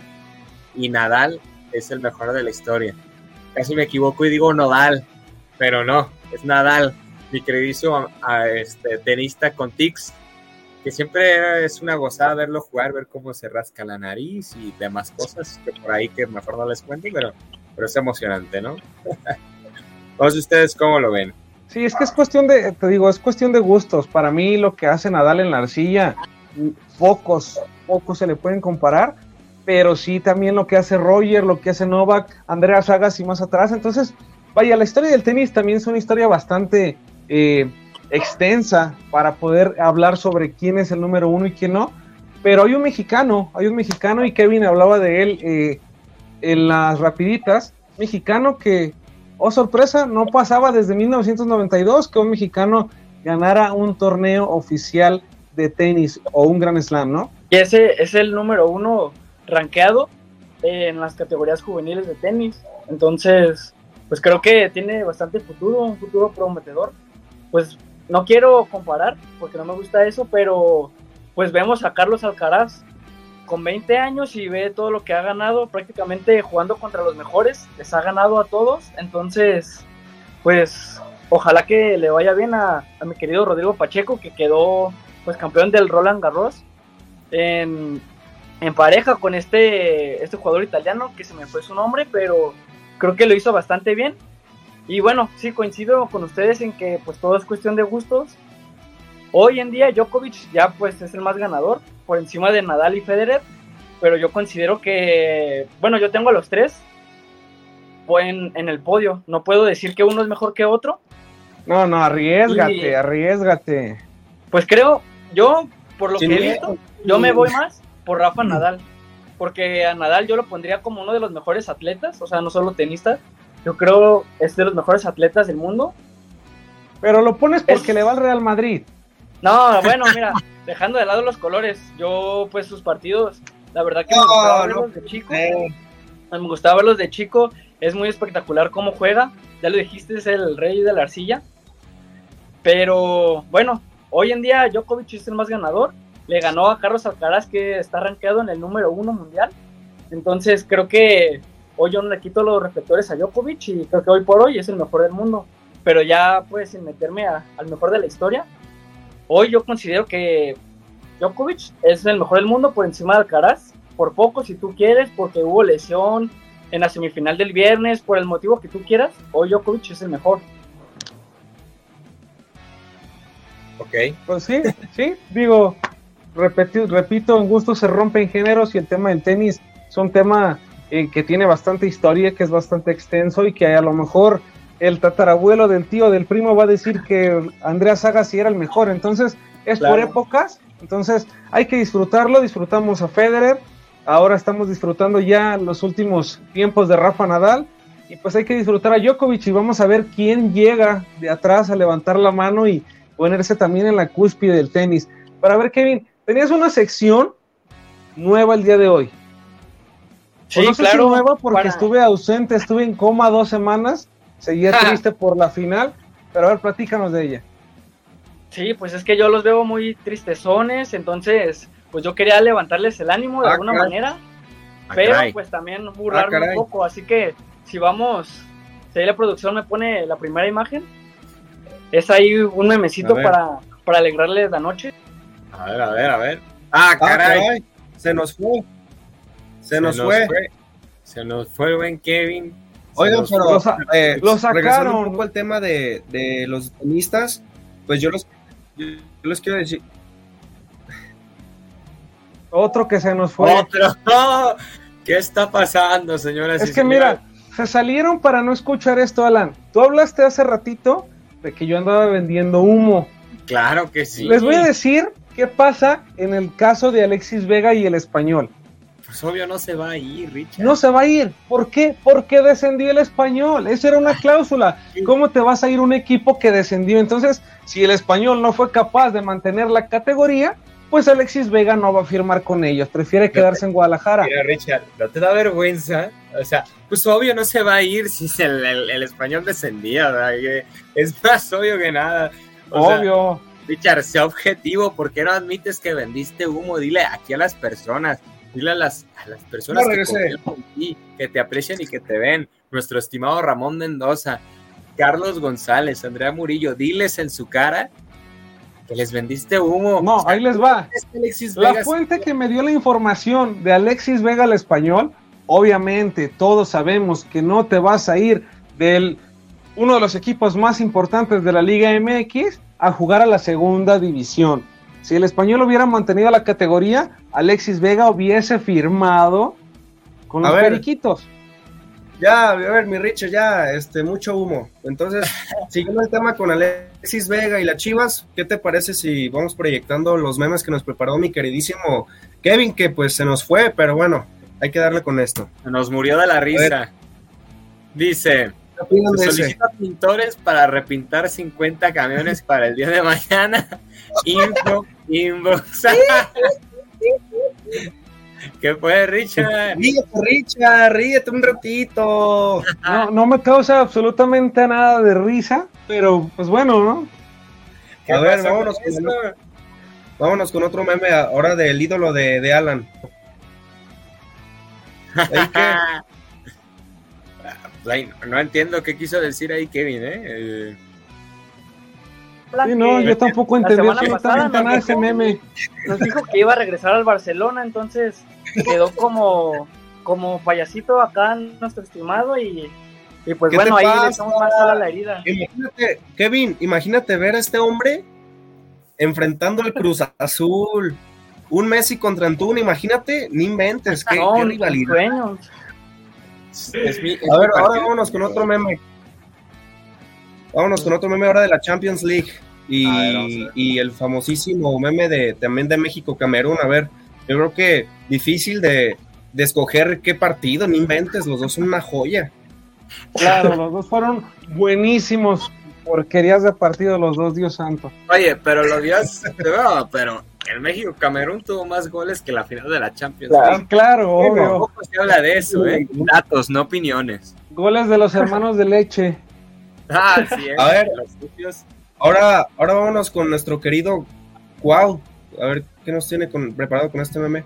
Y Nadal es el mejor de la historia. Casi me equivoco y digo Nadal, pero no, es Nadal, mi queridísimo a, este, tenista con tics, que siempre es una gozada verlo jugar, ver cómo se rasca la nariz y demás cosas, que por ahí que mejor no les cuento, pero, pero es emocionante, ¿no? Todos ustedes, ¿cómo lo ven? Sí, es que es cuestión de, te digo, es cuestión de gustos. Para mí lo que hace Nadal en la arcilla, pocos, pocos se le pueden comparar, pero sí también lo que hace Roger, lo que hace Novak, Andrea Sagas y más atrás. Entonces, vaya, la historia del tenis también es una historia bastante eh, extensa para poder hablar sobre quién es el número uno y quién no. Pero hay un mexicano, hay un mexicano y Kevin hablaba de él eh, en las rapiditas, mexicano que oh sorpresa, no pasaba desde 1992 que un mexicano ganara un torneo oficial de tenis o un Grand Slam, ¿no? Y ese es el número uno rankeado en las categorías juveniles de tenis. Entonces, pues creo que tiene bastante futuro, un futuro prometedor. Pues no quiero comparar porque no me gusta eso, pero pues vemos a Carlos Alcaraz con 20 años y ve todo lo que ha ganado prácticamente jugando contra los mejores, les ha ganado a todos, entonces pues ojalá que le vaya bien a, mi querido Rodrigo Pacheco que quedó pues campeón del Roland Garros en, en, pareja con este, este jugador italiano que se me fue su nombre, pero creo que lo hizo bastante bien. Y bueno, sí coincido con ustedes en que pues todo es cuestión de gustos. Hoy en día Djokovic ya pues es el más ganador por encima de Nadal y Federer, pero yo considero que, bueno, yo tengo a los tres en, en el podio. No puedo decir que uno es mejor que otro. No, no, arriesgate, y, arriesgate. Pues creo, yo, por lo sí, que he visto, yo me voy más por Rafa Nadal. Porque a Nadal yo lo pondría como uno de los mejores atletas, o sea, no solo tenista. Yo creo es de los mejores atletas del mundo. Pero lo pones porque es... le va al Real Madrid. No, bueno, mira, dejando de lado los colores, yo pues sus partidos, la verdad que me gustaba verlos no, de chico. Me gustaba verlos de chico, es muy espectacular cómo juega. Ya lo dijiste, es el rey de la arcilla. Pero bueno, hoy en día Djokovic es el más ganador. Le ganó a Carlos Alcaraz, que está rankeado en el número uno mundial. Entonces creo que hoy yo no le quito los reflectores a Djokovic y creo que hoy por hoy es el mejor del mundo. Pero ya pues sin meterme a, al mejor de la historia, Hoy yo considero que Djokovic es el mejor del mundo por encima de Alcaraz, por poco si tú quieres, porque hubo lesión en la semifinal del viernes, por el motivo que tú quieras, hoy Djokovic es el mejor. Ok. Pues sí, sí, digo, repito, repito, en gusto se rompen géneros y el tema del tenis es un tema eh, que tiene bastante historia, que es bastante extenso y que a lo mejor el tatarabuelo del tío del primo va a decir que Andrea Agassi era el mejor. Entonces, es claro. por épocas. Entonces, hay que disfrutarlo. Disfrutamos a Federer. Ahora estamos disfrutando ya los últimos tiempos de Rafa Nadal. Y pues hay que disfrutar a Djokovic y vamos a ver quién llega de atrás a levantar la mano y ponerse también en la cúspide del tenis. Para ver, Kevin, tenías una sección nueva el día de hoy. Sí, no sé claro. Si nueva porque para... estuve ausente, estuve en coma dos semanas seguía ja. triste por la final, pero a ver, platícanos de ella. Sí, pues es que yo los veo muy tristezones, entonces, pues yo quería levantarles el ánimo de ah, alguna caray. manera, ah, pero caray. pues también burlarme ah, un poco, así que si vamos, si ahí la producción me pone la primera imagen, Es ahí un memecito para, para alegrarles la noche. A ver, a ver, a ver. Ah, ah caray. Se nos fue. Se, nos, fue. Se nos fue el buen Kevin. Oigan, pero eh, lo sacaron. un poco el tema de, de los tenistas, pues yo los, yo les quiero decir. Otro que se nos fue. Otro. ¿Qué está pasando, señoras es que mira, se salieron para no escuchar esto, Alan. Tú hablaste hace ratito de que yo andaba vendiendo humo. Claro que sí. Les voy a decir qué pasa en el caso de Alexis Vega y el español. Pues obvio no se va a ir, Richard. No se va a ir. ¿Por qué? Porque descendió el español. Esa era una cláusula. ¿Cómo te vas a ir un equipo que descendió? Entonces, si el español no fue capaz de mantener la categoría, pues Alexis Vega no va a firmar con ellos, prefiere quedarse en Guadalajara. Mira, Richard, ¿no te da vergüenza? O sea, pues obvio no se va a ir si el, español descendía, ¿verdad? Es más obvio que nada. obvio. Richard, sea objetivo, ¿por qué no admites que vendiste humo? Dile aquí a las personas, dile a las, a las personas que, que te aprecian y que te ven. Nuestro estimado Ramón Mendoza, Carlos González, Andrea Murillo, diles en su cara que les vendiste humo. No, ahí les va. la fuente que me dio la información de Alexis Vega al español, obviamente todos sabemos que no te vas a ir del uno de los equipos más importantes de la Liga MX a jugar a la segunda división. Si el español hubiera mantenido la categoría, Alexis Vega hubiese firmado con los periquitos. Ya, a ver, mi Richard, ya, este, mucho humo. Entonces, siguiendo el tema con Alexis Vega y las Chivas, ¿qué te parece si vamos proyectando los memes que nos preparó mi queridísimo Kevin, que pues se nos fue, pero bueno, hay que darle con esto. Nos murió de la risa. Dice, solicita pintores para repintar 50 camiones para el día de mañana. Info, inbox. ¿Qué fue, Richard? Ríete, Richard, ríete un ratito. No, no me causa absolutamente nada de risa, pero pues bueno, ¿no? A ver, vámonos con, vámonos con, otro meme ahora del ídolo de, de Alan. no entiendo qué quiso decir ahí Kevin, ¿eh? Sí, no, yo tampoco entendí absolutamente nada de ese meme. Nos dijo que iba a regresar al Barcelona, entonces quedó como, como payasito acá nuestro estimado y, y pues bueno, ahí le echamos más a la herida. Imagínate, Kevin, imagínate ver a este hombre enfrentando al Cruz Azul. Un Messi contra Antuna, imagínate, ni inventes, qué, qué rivalidad. a ver, ahora vámonos con otro meme. Vámonos con otro meme ahora de la Champions League y, el famosísimo meme de también de México Camerún. A ver, yo creo que difícil de, escoger qué partido, ni inventes, los dos son una joya. Claro, los dos fueron buenísimos. Porquerías de partido los dos, Dios santo. Oye, pero los días, pero el México Camerún tuvo más goles que la final de la Champions League. Claro, obvio. Poco se habla de eso, ¿eh? Datos, no opiniones. Goles de los hermanos de leche. Ah, sí, a ver, ahora, ahora vámonos con nuestro querido Cuau. A ver qué nos tiene con, preparado con este meme.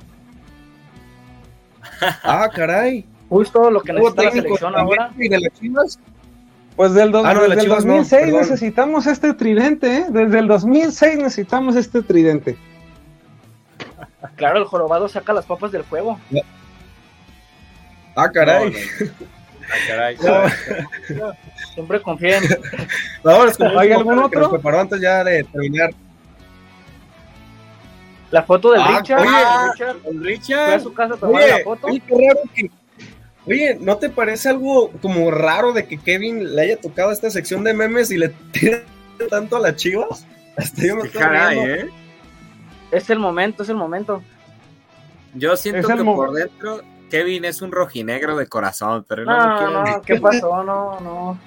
Ah, caray. Justo lo que necesita la selección ahora. ¿Y de las chivas? Pues del, ah, no, desde el 2006 necesitamos este tridente, ¿eh? Desde el 2006 necesitamos este tridente. Claro, el jorobado saca las papas del fuego. Ah, caray. Siempre confíen. ¿Hay algún otro? preparó antes ya de terminar. La foto del ah, Richard. Oye, Richard. Fue a su casa a tomar la foto. Oye, qué raro que. Oye, ¿no te parece algo como raro de que Kevin le haya tocado esta sección de memes y le tire tanto a las chivas? Hasta yo me estoy caray, ¿eh? Es el momento, es el momento. Yo siento que por dentro Kevin es un rojinegro de corazón, pero no, no, no ¿qué pasó? No, no.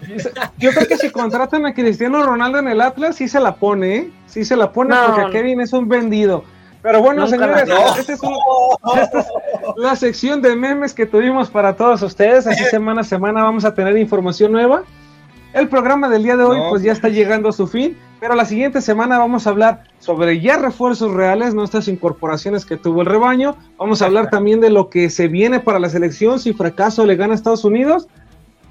Yo creo que si contratan a Cristiano Ronaldo en el Atlas, sí se la pone, ¿eh? Sí se la pone porque Kevin es un vendido. Pero bueno, señores, esta es, la sección de memes que tuvimos para todos ustedes. Así semana a semana vamos a tener información nueva. El programa del día de hoy pues ya está llegando a su fin, pero la siguiente semana vamos a hablar sobre ya refuerzos reales, nuestras incorporaciones que tuvo el rebaño. Vamos a hablar también de lo que se viene para la selección si fracaso le gana a Estados Unidos.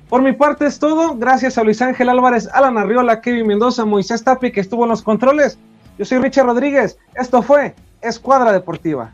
Por mi parte es todo. Gracias a Luis Ángel Álvarez, Alan Arriola, Kevin Mendoza, Moisés Tapi, que estuvo en los controles. Yo soy Richard Rodríguez. Esto fue Escuadra Deportiva.